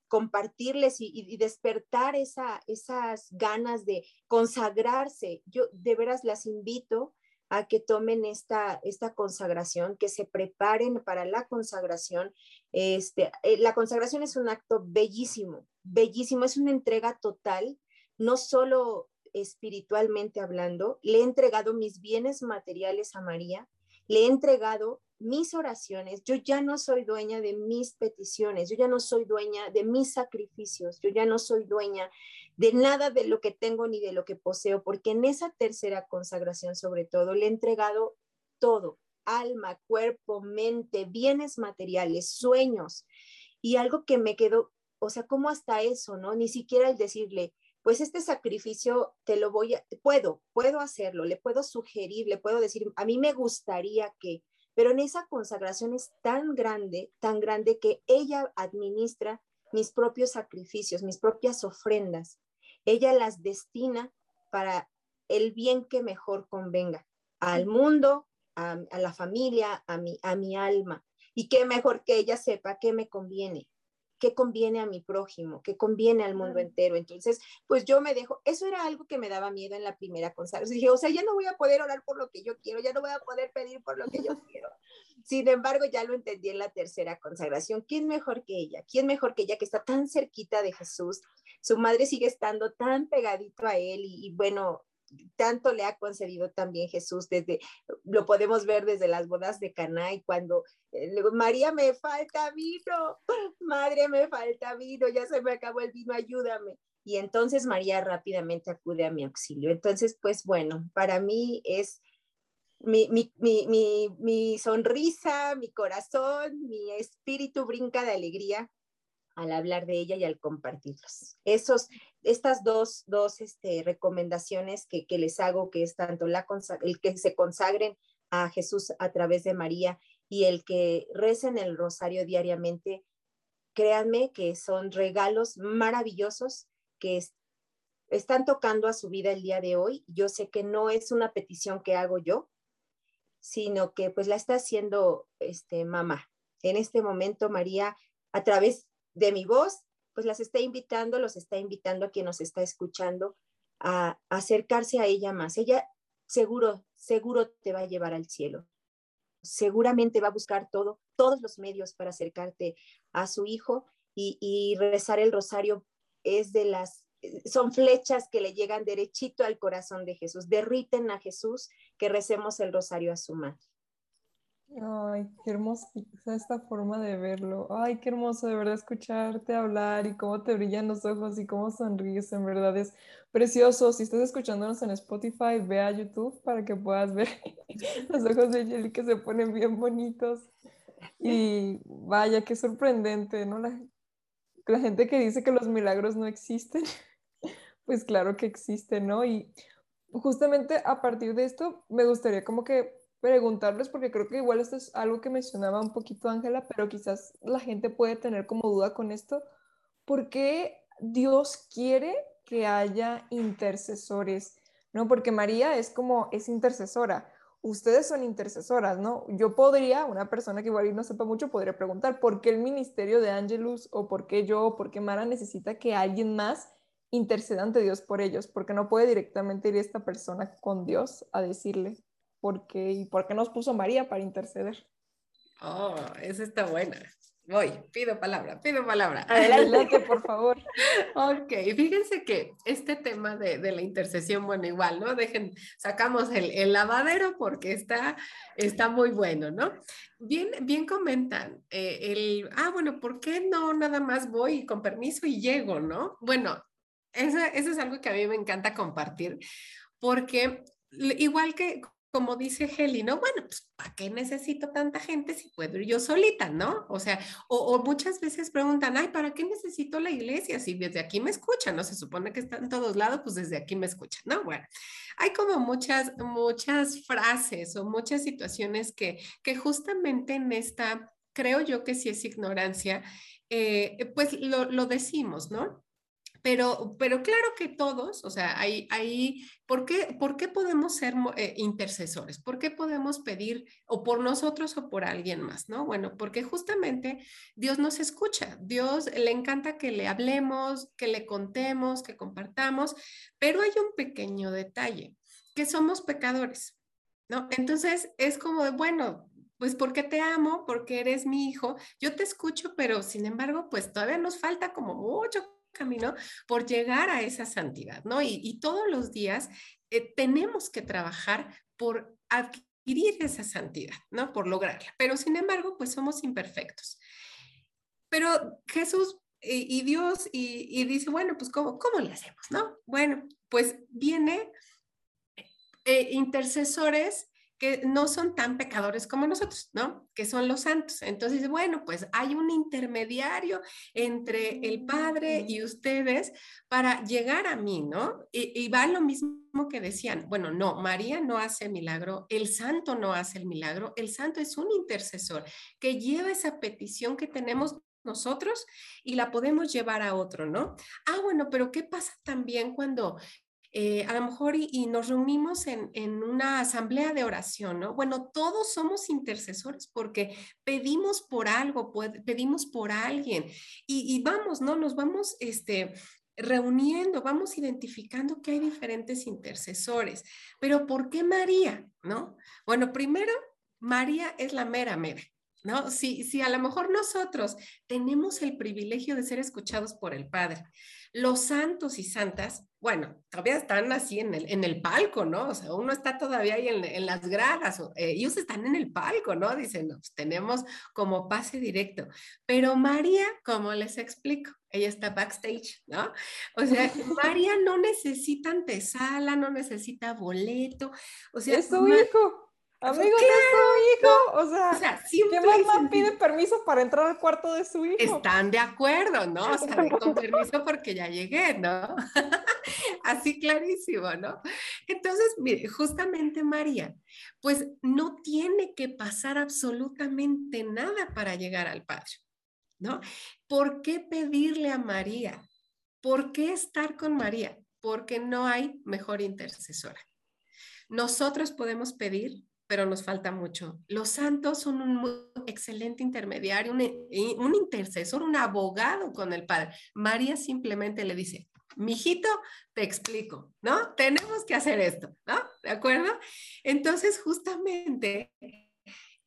compartirles y, despertar esa, esas ganas de consagrarse. Yo de veras las invito a que tomen esta, esta consagración, que se preparen para la consagración. Este, eh, la consagración es un acto bellísimo, bellísimo, es una entrega total, no solo espiritualmente hablando, le he entregado mis bienes materiales a María, le he entregado mis oraciones, yo ya no soy dueña de mis peticiones, yo ya no soy dueña de mis sacrificios, yo ya no soy dueña de nada de lo que tengo ni de lo que poseo, porque en esa tercera consagración sobre todo le he entregado todo, alma, cuerpo, mente, bienes materiales, sueños. Y algo que me quedó, o sea, como hasta eso, ¿no? Ni siquiera el decirle, pues este sacrificio te lo voy a, puedo, puedo hacerlo, le puedo sugerir, le puedo decir, a mí me gustaría que, pero en esa consagración es tan grande, tan grande que ella administra mis propios sacrificios, mis propias ofrendas. Ella las destina para el bien que mejor convenga al mundo, a, la familia, a mi, a mi alma. Y qué mejor que ella sepa qué me conviene, qué conviene a mi prójimo, qué conviene al mundo entero. Entonces, pues yo me dejo, eso era algo que me daba miedo en la primera consagración. Dije, o sea, ya no voy a poder orar por lo que yo quiero, ya no voy a poder pedir por lo que yo quiero. Sin embargo, ya lo entendí en la tercera consagración. ¿Quién mejor que ella? ¿Quién mejor que ella que está tan cerquita de Jesús? Su madre sigue estando tan pegadito a él y, bueno, tanto le ha concedido también Jesús desde lo podemos ver desde las bodas de Caná y cuando eh, María me falta vino, madre me falta vino, ya se me acabó el vino, ayúdame. Y entonces María rápidamente acude a mi auxilio. Entonces, pues bueno, para mí es mi, mi, mi, mi, sonrisa, mi corazón, mi espíritu brinca de alegría al hablar de ella y al compartirlos. Esos, estas dos, dos este, recomendaciones que, que, les hago, que es tanto la, el que se consagren a Jesús a través de María y el que recen el rosario diariamente, créanme que son regalos maravillosos que están tocando a su vida el día de hoy. Yo sé que no es una petición que hago yo, sino que pues la está haciendo este mamá. En este momento María a través de mi voz pues las está invitando, los está invitando a quien nos está escuchando a, acercarse a ella más. Ella seguro, seguro te va a llevar al cielo. Seguramente va a buscar todo, todos los medios para acercarte a su hijo y, rezar el rosario es de las son flechas que le llegan derechito al corazón de Jesús, derriten a Jesús, que recemos el rosario a su madre. Ay, qué hermosa esta forma de verlo. Ay, qué hermoso de verdad escucharte hablar y cómo te brillan los ojos y cómo sonríes. En verdad es precioso. Si estás escuchándonos en Spotify, ve a YouTube para que puedas ver los ojos de Jelly que se ponen bien bonitos. Y vaya, qué sorprendente, ¿no? La, la gente que dice que los milagros no existen, pues claro que existen, ¿no? Y justamente a partir de esto me gustaría como que preguntarles, porque creo que igual esto es algo que mencionaba un poquito Ángela, pero quizás la gente puede tener como duda con esto. ¿Por qué Dios quiere que haya intercesores? ¿No? Porque María es como, es intercesora. Ustedes son intercesoras, ¿no? Yo podría, una persona que igual no sepa mucho, podría preguntar, ¿por qué el ministerio de Angelus o por qué yo o por qué Mara necesita que alguien más interceda ante Dios por ellos? Porque no puede directamente ir esta persona con Dios a decirle por qué y por qué nos puso María para interceder. Oh, esa está buena. Voy, pido palabra, pido palabra. Adelante, por favor. ok, fíjense que este tema de, de, la intercesión, bueno, igual, ¿no? Dejen, sacamos el, el, lavadero porque está, está muy bueno, ¿no? Bien, bien comentan, eh, el, ah, bueno, ¿por qué no nada más voy con permiso y llego, ¿no? Bueno, eso, eso es algo que a mí me encanta compartir porque igual que como dice Heli, ¿no? Bueno, pues ¿para qué necesito tanta gente si puedo ir yo solita, ¿no? O sea, o, muchas veces preguntan, ay, ¿para qué necesito la iglesia si desde aquí me escuchan, ¿no? Se supone que está en todos lados, pues desde aquí me escuchan, ¿no? Bueno, hay como muchas, muchas frases o muchas situaciones que, que justamente en esta, creo yo que si es ignorancia, eh, pues lo, lo decimos, ¿no? Pero, pero claro que todos, o sea, hay, hay ¿por, qué, ¿por qué podemos ser eh, intercesores? ¿Por qué podemos pedir o por nosotros o por alguien más? ¿no? Bueno, porque justamente Dios nos escucha, Dios le encanta que le hablemos, que le contemos, que compartamos, pero hay un pequeño detalle, que somos pecadores, ¿no? Entonces es como, bueno, pues porque te amo, porque eres mi hijo, yo te escucho, pero sin embargo, pues todavía nos falta como mucho camino por llegar a esa santidad, ¿no? Y, todos los días eh, tenemos que trabajar por adquirir esa santidad, ¿no? Por lograrla. Pero sin embargo, pues somos imperfectos. Pero Jesús y, Dios y, dice, bueno, pues ¿cómo, ¿cómo le hacemos, no? Bueno, pues viene eh, intercesores que no son tan pecadores como nosotros, ¿no? Que son los santos. Entonces, bueno, pues hay un intermediario entre el Padre y ustedes para llegar a mí, ¿no? Y, va lo mismo que decían, bueno, no, María no hace milagro, el santo no hace el milagro, el santo es un intercesor que lleva esa petición que tenemos nosotros y la podemos llevar a otro, ¿no? Ah, bueno, pero ¿qué pasa también cuando eh, a lo mejor y, nos reunimos en, una asamblea de oración, ¿no? Bueno, todos somos intercesores porque pedimos por algo, pedimos por alguien y, vamos, ¿no? Nos vamos, este, reuniendo, vamos identificando que hay diferentes intercesores. Pero ¿por qué María? ¿No? Bueno, primero, María es la mera mera. ¿No? Si, si a lo mejor nosotros tenemos el privilegio de ser escuchados por el Padre, los santos y santas, bueno, todavía están así en el, en el palco, ¿no? O sea, uno está todavía ahí en, las gradas, eh, ellos están en el palco, ¿no? Dicen, pues tenemos como pase directo. Pero María, como les explico, ella está backstage, ¿no? O sea, María no necesita antesala, no necesita boleto, o sea... Es su hijo. Amigo de su hijo. O sea, o sea ¿qué mamá pide permiso para entrar al cuarto de su hijo? Están de acuerdo, ¿no? O sea, con permiso porque ya llegué, ¿no? Así clarísimo, ¿no? Entonces, mire, justamente María, pues no tiene que pasar absolutamente nada para llegar al Padre, ¿no? ¿Por qué pedirle a María? ¿Por qué estar con María? Porque no hay mejor intercesora. Nosotros podemos pedir pero nos falta mucho. Los santos son un excelente intermediario, un, intercesor, un abogado con el Padre. María simplemente le dice, mijito, te explico, ¿no? Tenemos que hacer esto, ¿no? ¿De acuerdo? Entonces, justamente,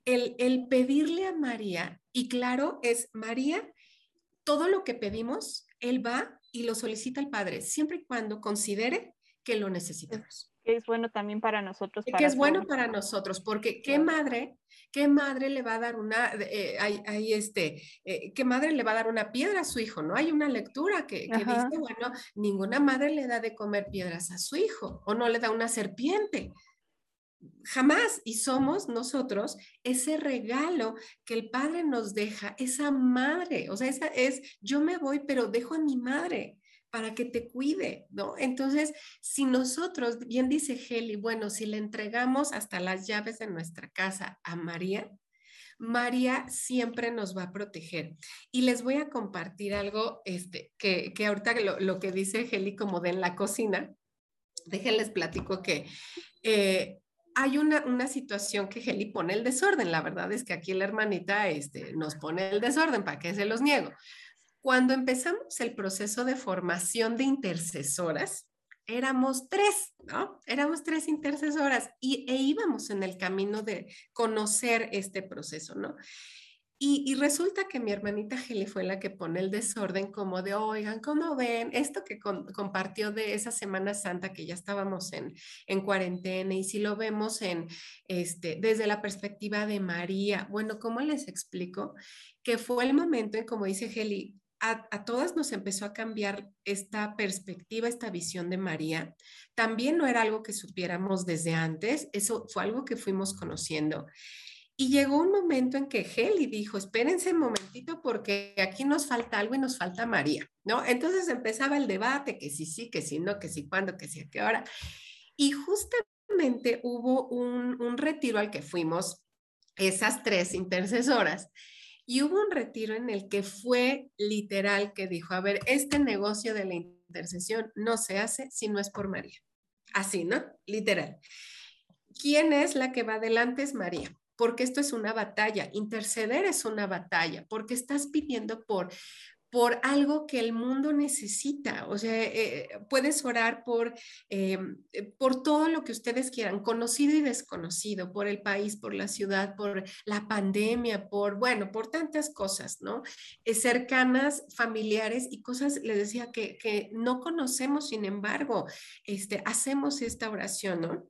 el, el pedirle a María, y claro, es María, todo lo que pedimos, Él va y lo solicita al Padre, siempre y cuando considere que lo necesitamos Que es bueno también para nosotros. que es bueno para nosotros, porque qué madre, qué madre le va a dar una, eh, hay, este, eh, qué madre le va a dar una piedra a su hijo, ¿no? Hay una lectura que, que dice, bueno, ninguna madre le da de comer piedras a su hijo o no le da una serpiente. Jamás. Y somos nosotros ese regalo que el Padre nos deja, esa madre. O sea, esa es, yo me voy, pero dejo a mi madre para que te cuide, ¿no? Entonces, si nosotros, bien dice Heli, bueno, si le entregamos hasta las llaves de nuestra casa a María, María siempre nos va a proteger. Y les voy a compartir algo este, que, que ahorita lo, que dice Heli como de en la cocina, déjenles platico que eh, hay una, una, situación que Heli pone el desorden. La verdad es que aquí la hermanita este, nos pone el desorden, ¿para qué se los niego? Cuando empezamos el proceso de formación de intercesoras, éramos tres, ¿no? Éramos tres intercesoras y, e íbamos en el camino de conocer este proceso, ¿no? Y, resulta que mi hermanita Geli fue la que pone el desorden como de, oigan, ¿cómo ven? Esto que compartió de esa Semana Santa que ya estábamos en, en cuarentena y si lo vemos en, este, desde la perspectiva de María, bueno, ¿cómo les explico? Que fue el momento en, como dice Geli, a, todas nos empezó a cambiar esta perspectiva, esta visión de María. También no era algo que supiéramos desde antes, eso fue algo que fuimos conociendo. Y llegó un momento en que Heli dijo, espérense un momentito porque aquí nos falta algo y nos falta María, ¿no? Entonces empezaba el debate, que sí, sí, que sí, no, que sí, cuándo, que sí, a qué hora. Y justamente hubo un, un retiro al que fuimos esas tres intercesoras y hubo un retiro en el que fue literal que dijo, a ver, este negocio de la intercesión no se hace si no es por María. Así, ¿no? Literal. ¿Quién es la que va adelante? Es María porque esto es una batalla, interceder es una batalla, porque estás pidiendo por, por algo que el mundo necesita. O sea, eh, puedes orar por, eh, por todo lo que ustedes quieran, conocido y desconocido, por el país, por la ciudad, por la pandemia, por, bueno, por tantas cosas, ¿no? Eh, cercanas, familiares y cosas, les decía, que, que no conocemos, sin embargo, este, hacemos esta oración, ¿no?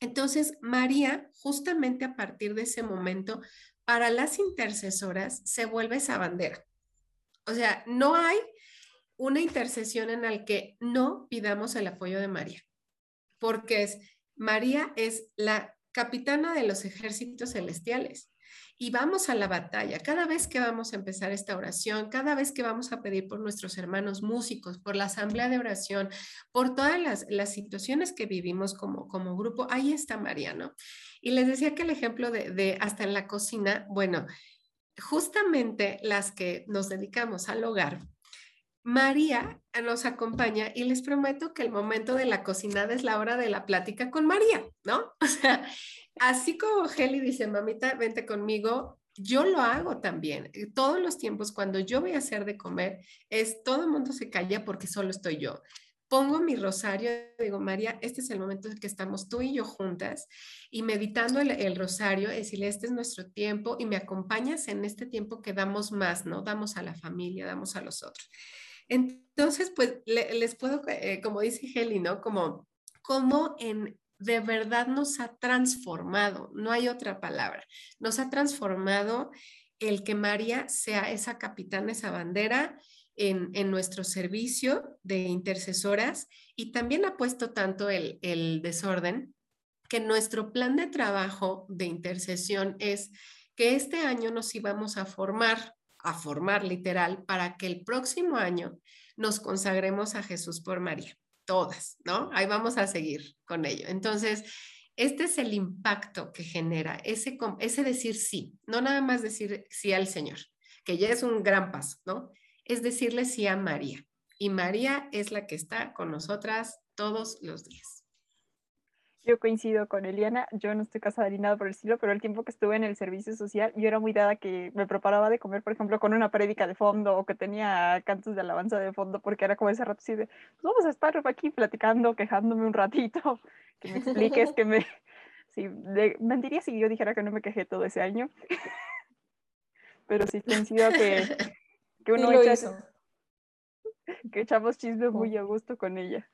Entonces, María, justamente a partir de ese momento, para las intercesoras se vuelve esa bandera o sea, no hay una intercesión en la que no pidamos el apoyo de María, porque es, María es la capitana de los ejércitos celestiales y vamos a la batalla. Cada vez que vamos a empezar esta oración, cada vez que vamos a pedir por nuestros hermanos músicos, por la asamblea de oración, por todas las, situaciones que vivimos como, como grupo, ahí está María, ¿no? Y les decía que el ejemplo de hasta en la cocina, bueno, justamente las que nos dedicamos al hogar, María nos acompaña y les prometo que el momento de la cocinada es la hora de la plática con María, ¿no? O sea, así como Heli dice, mamita, vente conmigo, yo lo hago también. Todos los tiempos cuando yo voy a hacer de comer, es todo el mundo se calla porque solo estoy yo pongo mi rosario, digo, María, este es el momento en que estamos tú y yo juntas y meditando el, rosario, decirle, este es nuestro tiempo y me acompañas en este tiempo que damos más, ¿no? Damos a la familia, damos a los otros. Entonces, pues les puedo, eh, como dice Heli, ¿no? Como, como en, de verdad nos ha transformado, no hay otra palabra, nos ha transformado el que María sea esa capitana, esa bandera, en, nuestro servicio de intercesoras y también ha puesto tanto el, el desorden que nuestro plan de trabajo de intercesión es que este año nos íbamos a formar, a formar literal, para que el próximo año nos consagremos a Jesús por María, todas, ¿no? Ahí vamos a seguir con ello. Entonces, este es el impacto que genera ese, ese decir sí, no nada más decir sí al Señor, que ya es un gran paso, ¿no? Es decirle sí a María. Y María es la que está con nosotras todos los días. Yo coincido con Eliana, yo no estoy casada ni nada por el estilo, pero el tiempo que estuve en el servicio social, yo era muy dada que me preparaba de comer, por ejemplo, con una prédica de fondo o que tenía cantos de alabanza de fondo, porque era como ese rato así de, pues vamos a estar aquí platicando, quejándome un ratito, que me expliques, que me... Sí, mentiría si yo dijera que no me quejé todo ese año, pero sí coincido que que uno echa, que echamos chisme muy a gusto con ella.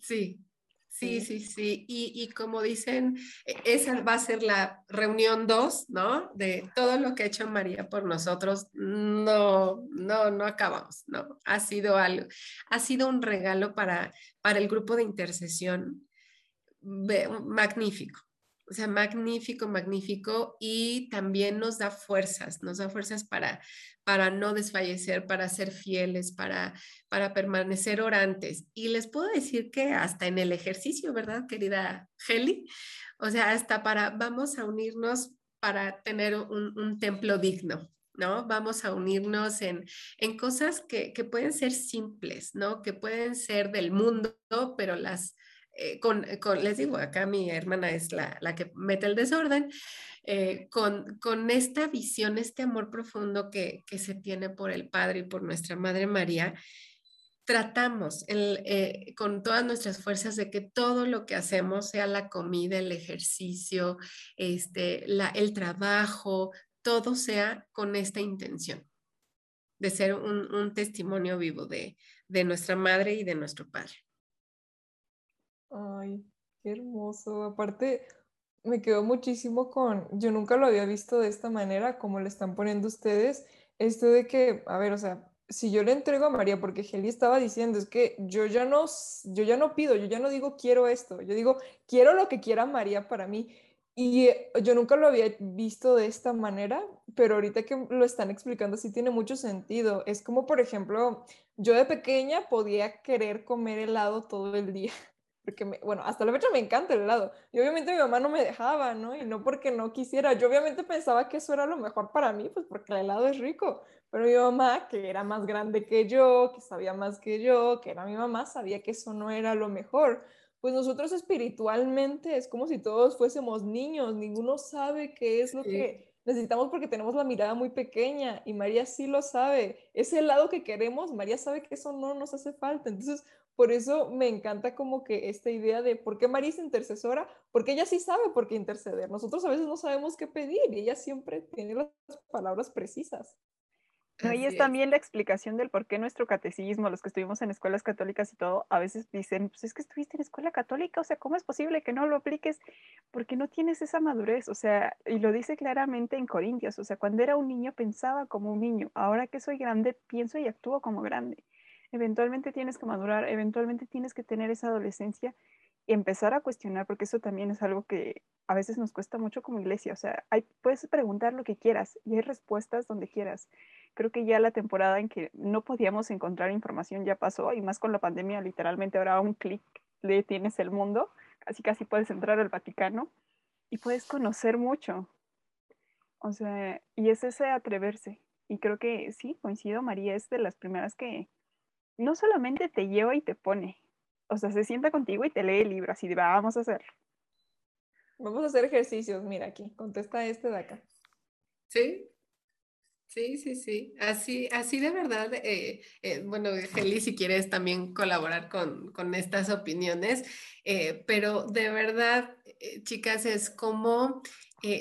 Sí, Sí, sí, sí. Y, como dicen, e, esa va a ser la reunión 2, ¿no? De todo lo que ha hecho María por nosotros. No, no, no acabamos, ¿no? Ha sido algo, ha sido un regalo para, para el grupo de intercesión magnífico. O sea, magnífico, magnífico. Y también nos da fuerzas, nos da fuerzas para, para no desfallecer, para ser fieles, para, para permanecer orantes. Y les puedo decir que hasta en el ejercicio, ¿verdad, querida Heli? O sea, hasta para, vamos a unirnos para tener un, templo digno, ¿no? Vamos a unirnos en, en cosas que, que, pueden ser simples, ¿no? Que pueden ser del mundo, pero las, eh, con, con, les digo, acá mi hermana es la, la que mete el desorden, eh, con, con, esta visión, este amor profundo que, que, se tiene por el Padre y por nuestra Madre María, tratamos eh, con todas nuestras fuerzas de que todo lo que hacemos, sea la comida, el ejercicio, este, la, el trabajo, todo sea con esta intención de ser un, un testimonio vivo de, de nuestra Madre y de nuestro Padre. Ay, qué hermoso. Aparte, me quedo muchísimo con, yo nunca lo había visto de esta manera, como le están poniendo ustedes, esto de que, a ver, o sea, si yo le entrego a María, porque Heli estaba diciendo, es que yo ya no, yo ya no pido, yo ya no digo quiero esto, yo digo quiero lo que quiera María para mí. Y eh, yo nunca lo había visto de esta manera, pero ahorita que lo están explicando sí tiene mucho sentido. Es como, por ejemplo, yo de pequeña podía querer comer helado todo el día porque, bueno, hasta la fecha me encanta el helado. Y obviamente mi mamá no me dejaba, ¿no? Y no porque no quisiera. Yo obviamente pensaba que eso era lo mejor para mí, pues porque el helado es rico. Pero mi mamá, que era más grande que yo, que sabía más que yo, que era mi mamá, sabía que eso no era lo mejor. Pues nosotros espiritualmente es como si todos fuésemos niños, ninguno sabe qué es lo que necesitamos porque tenemos la mirada muy pequeña y María sí lo sabe. Ese helado que queremos, María sabe que eso no nos hace falta. Entonces, por eso me encanta como que esta idea de por qué María es intercesora, porque ella sí sabe por qué interceder. Nosotros a veces no sabemos qué pedir y ella siempre tiene las palabras precisas. No, y es, también la explicación del por qué nuestro catecismo, los que estuvimos en escuelas católicas y todo, a veces dicen, pues es que estuviste en escuela católica, o sea, ¿cómo es posible que no lo apliques? Porque no tienes esa madurez, o sea, y lo dice claramente en Corintios, o sea, cuando era un niño pensaba como un niño, ahora que soy grande pienso y actúo como grande eventualmente tienes que madurar, eventualmente tienes que tener esa adolescencia y empezar a cuestionar, porque eso también es algo que a veces nos cuesta mucho como iglesia. O sea, hay, puedes preguntar lo que quieras y hay respuestas donde quieras. Creo que ya la temporada en que no podíamos encontrar información ya pasó y más con la pandemia, literalmente ahora a un clic le tienes el mundo, casi casi puedes entrar al Vaticano y puedes conocer mucho. O sea, y es ese atreverse. Y creo que sí, coincido, María es de las primeras que, no solamente te lleva y te pone, o sea, se sienta contigo y te lee el libro, así de vamos a hacer. Vamos a hacer ejercicios, mira aquí, contesta este de acá. Sí, sí, sí, sí, así, así de verdad, eh, eh, bueno, Heli, si quieres también colaborar con, con estas opiniones, eh, pero de verdad, chicas, es como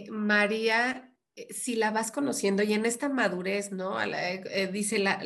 María si la vas conociendo y en esta madurez, ¿no? Eh, eh, dice, la,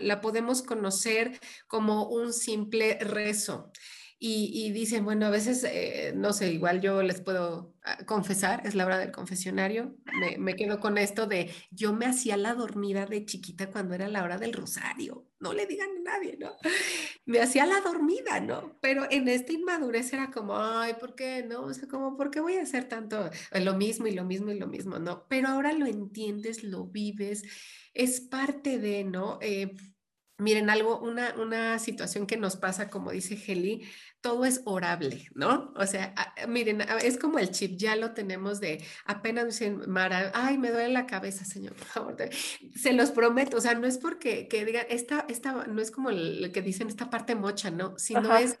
la, podemos conocer como un simple rezo. Y, dicen, bueno, a veces, eh, no sé, igual yo les puedo ah, confesar, es la hora del confesionario, me, quedo con esto de, yo me hacía la dormida de chiquita cuando era la hora del rosario, no le digan a nadie, ¿no? Me hacía la dormida, ¿no? Pero en esta inmadurez era como, ay, ¿por qué no? O sea, como, ¿por qué voy a hacer tanto lo mismo y lo mismo y lo mismo, ¿no? Pero ahora lo entiendes, lo vives, es parte de, ¿no? Eh, Miren, algo, una, una situación que nos pasa, como dice Heli, todo es orable, ¿no? O sea, miren, es como el chip, ya lo tenemos de apenas dicen, Mara, ay, me duele la cabeza, señor, por favor. Se los prometo, o sea, no es porque que digan, esta, esta, no es como el, que dicen esta parte mocha, ¿no? Sino es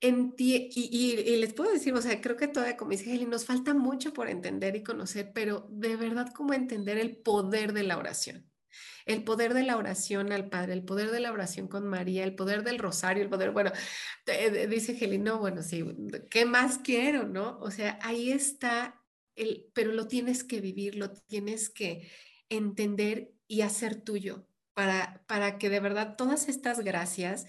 en ti, y, y, les puedo decir, o sea, creo que todavía, como dice Heli, nos falta mucho por entender y conocer, pero de verdad, como entender el poder de la oración el poder de la oración al Padre, el poder de la oración con María, el poder del rosario, el poder, bueno, dice Gelino, bueno, sí, ¿qué más quiero, no? O sea, ahí está, el, pero lo tienes que vivir, lo tienes que entender y hacer tuyo para, para que de verdad todas estas gracias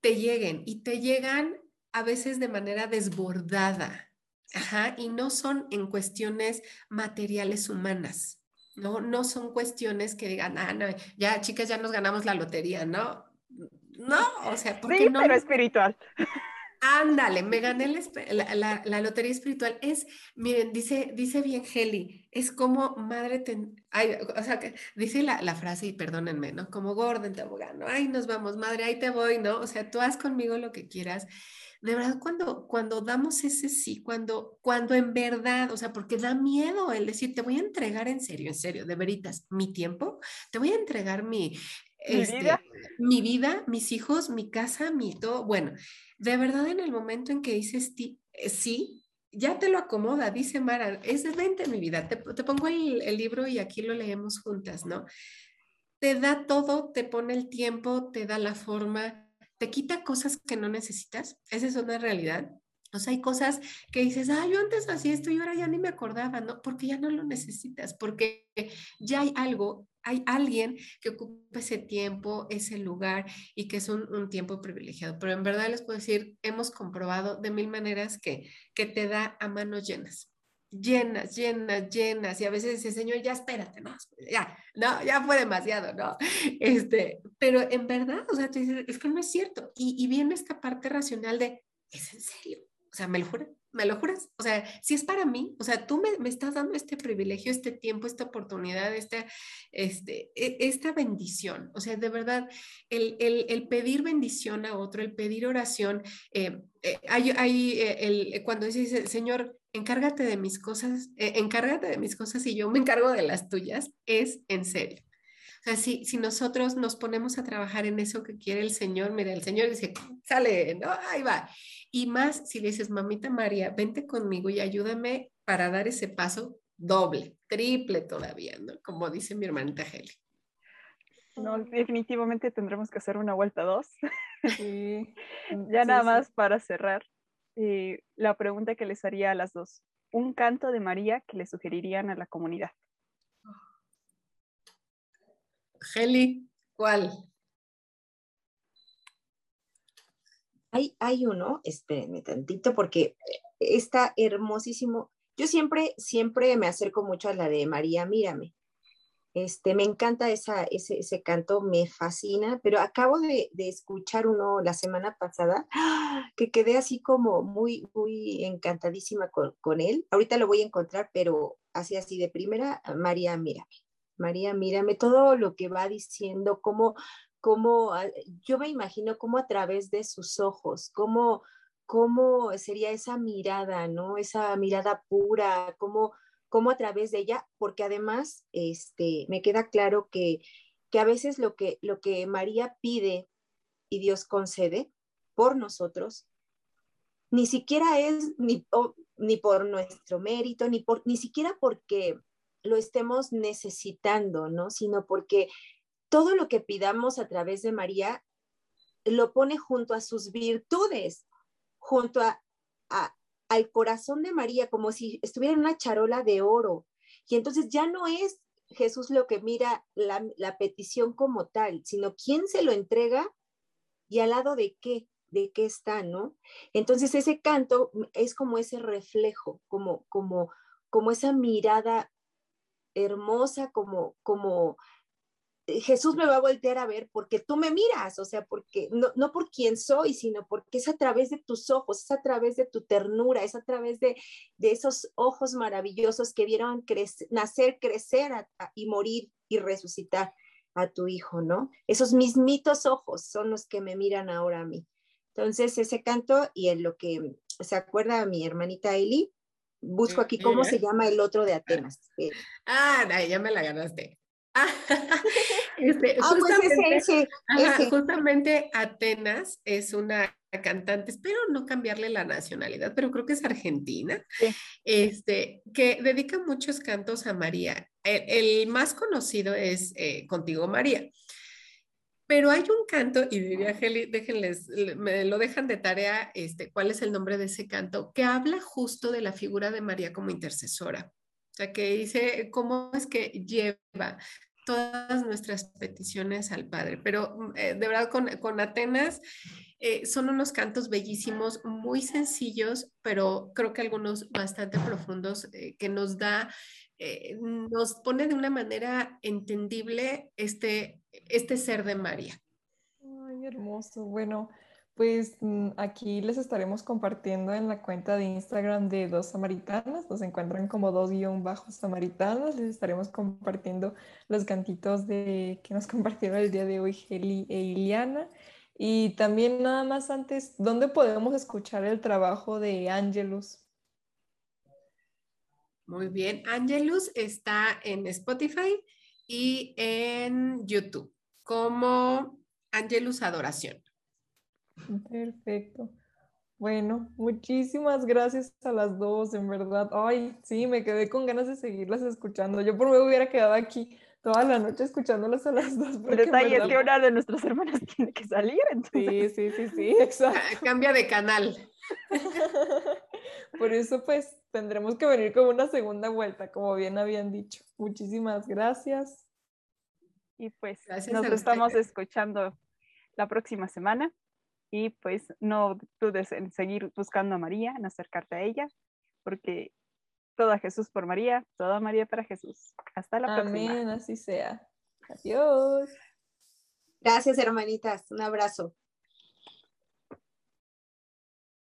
te lleguen y te llegan a veces de manera desbordada, Ajá, y no son en cuestiones materiales humanas, ¿no? No son cuestiones que digan, ah, no, ya chicas, ya nos ganamos la lotería, ¿no? No, o sea, porque sí, no. Pero espiritual. Ándale, me gané la, la, lotería espiritual. Es, miren, dice, dice bien Heli, es como madre, ten, ay, o sea, que dice la, la, frase, y perdónenme, ¿no? Como Gordon Tobogán, Ay, nos vamos, madre, ahí te voy, ¿no? O sea, tú haz conmigo lo que quieras. De verdad, cuando, cuando damos ese sí, cuando, cuando en verdad, o sea, porque da miedo el decir, te voy a entregar en serio, en serio, de veritas, mi tiempo, te voy a entregar mi, este, vida? Mi vida, mis hijos, mi casa, mi todo. Bueno, de verdad en el momento en que dices eh, sí, ya te lo acomoda, dice Mara, es de 20 mi vida, te, pongo el, el, libro y aquí lo leemos juntas, ¿no? Te da todo, te pone el tiempo, te da la forma, te quita cosas que no necesitas, esa es una realidad. O hay cosas que dices, ah, yo antes hacía esto y ahora ya ni me acordaba, ¿no? Porque ya no lo necesitas, porque ya hay algo hay alguien que ocupa ese tiempo, ese lugar y que es un, tiempo privilegiado. Pero en verdad les puedo decir, hemos comprobado de mil maneras que, que te da a manos llenas llenas, llenas, llenas, y a veces dice, Señor, ya espérate, no, ya, no, ya fue demasiado, ¿no? Este, pero en verdad, o sea, tú dices, es que no es cierto, y viene esta parte racional de, ¿es en serio? O sea, ¿me lo juras? ¿Me lo juras? O sea, si es para mí, o sea, tú me, me estás dando este privilegio, este tiempo, esta oportunidad, esta, este, e, esta bendición. O sea, de verdad, el, el, el pedir bendición a otro, el pedir oración, eh, eh, hay, hay eh, el, cuando dice, Señor, encárgate de mis cosas, encárgate de mis cosas y yo me encargo de las tuyas, es en serio. O sea, si, si nosotros nos ponemos a trabajar en eso que quiere el Señor, mira, el Señor dice, sale, ¿no? Ahí va. Y más si le dices, mamita María, vente conmigo y ayúdame para dar ese paso doble, triple todavía, ¿no? Como dice mi hermanita Heli. No, definitivamente tendremos que hacer una vuelta dos. Sí. ya nada más para cerrar, eh, la pregunta que les haría a las dos. Un canto de María que le sugerirían a la comunidad. Heli, ¿cuál? Hay, hay uno, espérenme tantito, porque está hermosísimo. Yo siempre, siempre me acerco mucho a la de María, mírame. Este, me encanta esa, ese, ese canto, me fascina, pero acabo de, escuchar uno la semana pasada que quedé así como muy, muy encantadísima con, con, él. Ahorita lo voy a encontrar, pero así, así de primera, María, mírame. María, mírame, todo lo que va diciendo, cómo, cómo, ah, yo me imagino cómo a través de sus ojos, cómo, cómo sería esa mirada, ¿no? Esa mirada pura, cómo, cómo a través de ella, porque además, este, me queda claro que, que a veces lo que, lo que María pide y Dios concede por nosotros, ni siquiera es ni, ni por nuestro mérito, ni, por, ni siquiera porque lo estemos necesitando, ¿no? Sino porque todo lo que pidamos a través de María lo pone junto a sus virtudes, junto a, al corazón de María, como si estuviera en una charola de oro. Y entonces ya no es Jesús lo que mira la, la petición como tal, sino quién se lo entrega y al lado de qué, de qué está, ¿no? Entonces ese canto es como ese reflejo, como, como, como esa mirada hermosa, como, como eh, Jesús me va a voltear a ver porque tú me miras, o sea, porque no, no por quién soy, sino porque es a través de tus ojos, es a través de tu ternura, es a través de, de esos ojos maravillosos que vieron nacer, crecer y morir y resucitar a tu hijo, ¿no? Esos mismitos ojos son los que me miran ahora a mí. Entonces, ese canto y en lo que se acuerda mi hermanita Eli, busco aquí cómo se llama el otro de Atenas. Ah, ya me la ganaste. este, ah, justamente, pues justamente Atenas es una cantante, espero no cambiarle la nacionalidad, pero creo que es argentina, este, que dedica muchos cantos a María. El, más conocido es eh, Contigo María. Pero hay un canto, y diría Heli, déjenles, me lo dejan de tarea, este, cuál es el nombre de ese canto, que habla justo de la figura de María como intercesora. O sea, que dice cómo es que lleva todas nuestras peticiones al Padre. Pero mm, eh, de verdad con, con Atenas eh, son unos cantos bellísimos, muy sencillos, pero creo que algunos bastante profundos eh, que nos da, nos pone de una manera entendible este, este ser de María. Ay, hermoso. Bueno, pues mm, aquí les estaremos compartiendo en la cuenta de Instagram de Dos Samaritanas. Nos encuentran como dos guion bajos samaritanas. Les estaremos compartiendo los cantitos de, que nos compartieron el día de hoy Heli e Iliana. Y también nada más antes, ¿dónde podemos escuchar el trabajo de Angelus? Muy bien, Angelus está en Spotify y en YouTube como Angelus Adoración. Perfecto. Bueno, muchísimas gracias a las dos, en verdad. Ay, sí, me quedé con ganas de seguirlas escuchando. Yo por mí hubiera quedado aquí toda la noche escuchándolas a las dos. El detalle es que una de nuestras hermanas tiene que salir, entonces. Sí, sí, sí, sí, exacto. Cambia de canal. Por eso, pues, tendremos que venir con una segunda vuelta, como bien habían dicho. Muchísimas gracias. Y pues, nos estamos escuchando la próxima semana. Y pues no dudes en seguir buscando a María, en acercarte a ella, porque todo a Jesús por María, toda María para Jesús. Hasta la próxima. Amén, así sea. Adiós. Gracias, hermanitas. Un abrazo.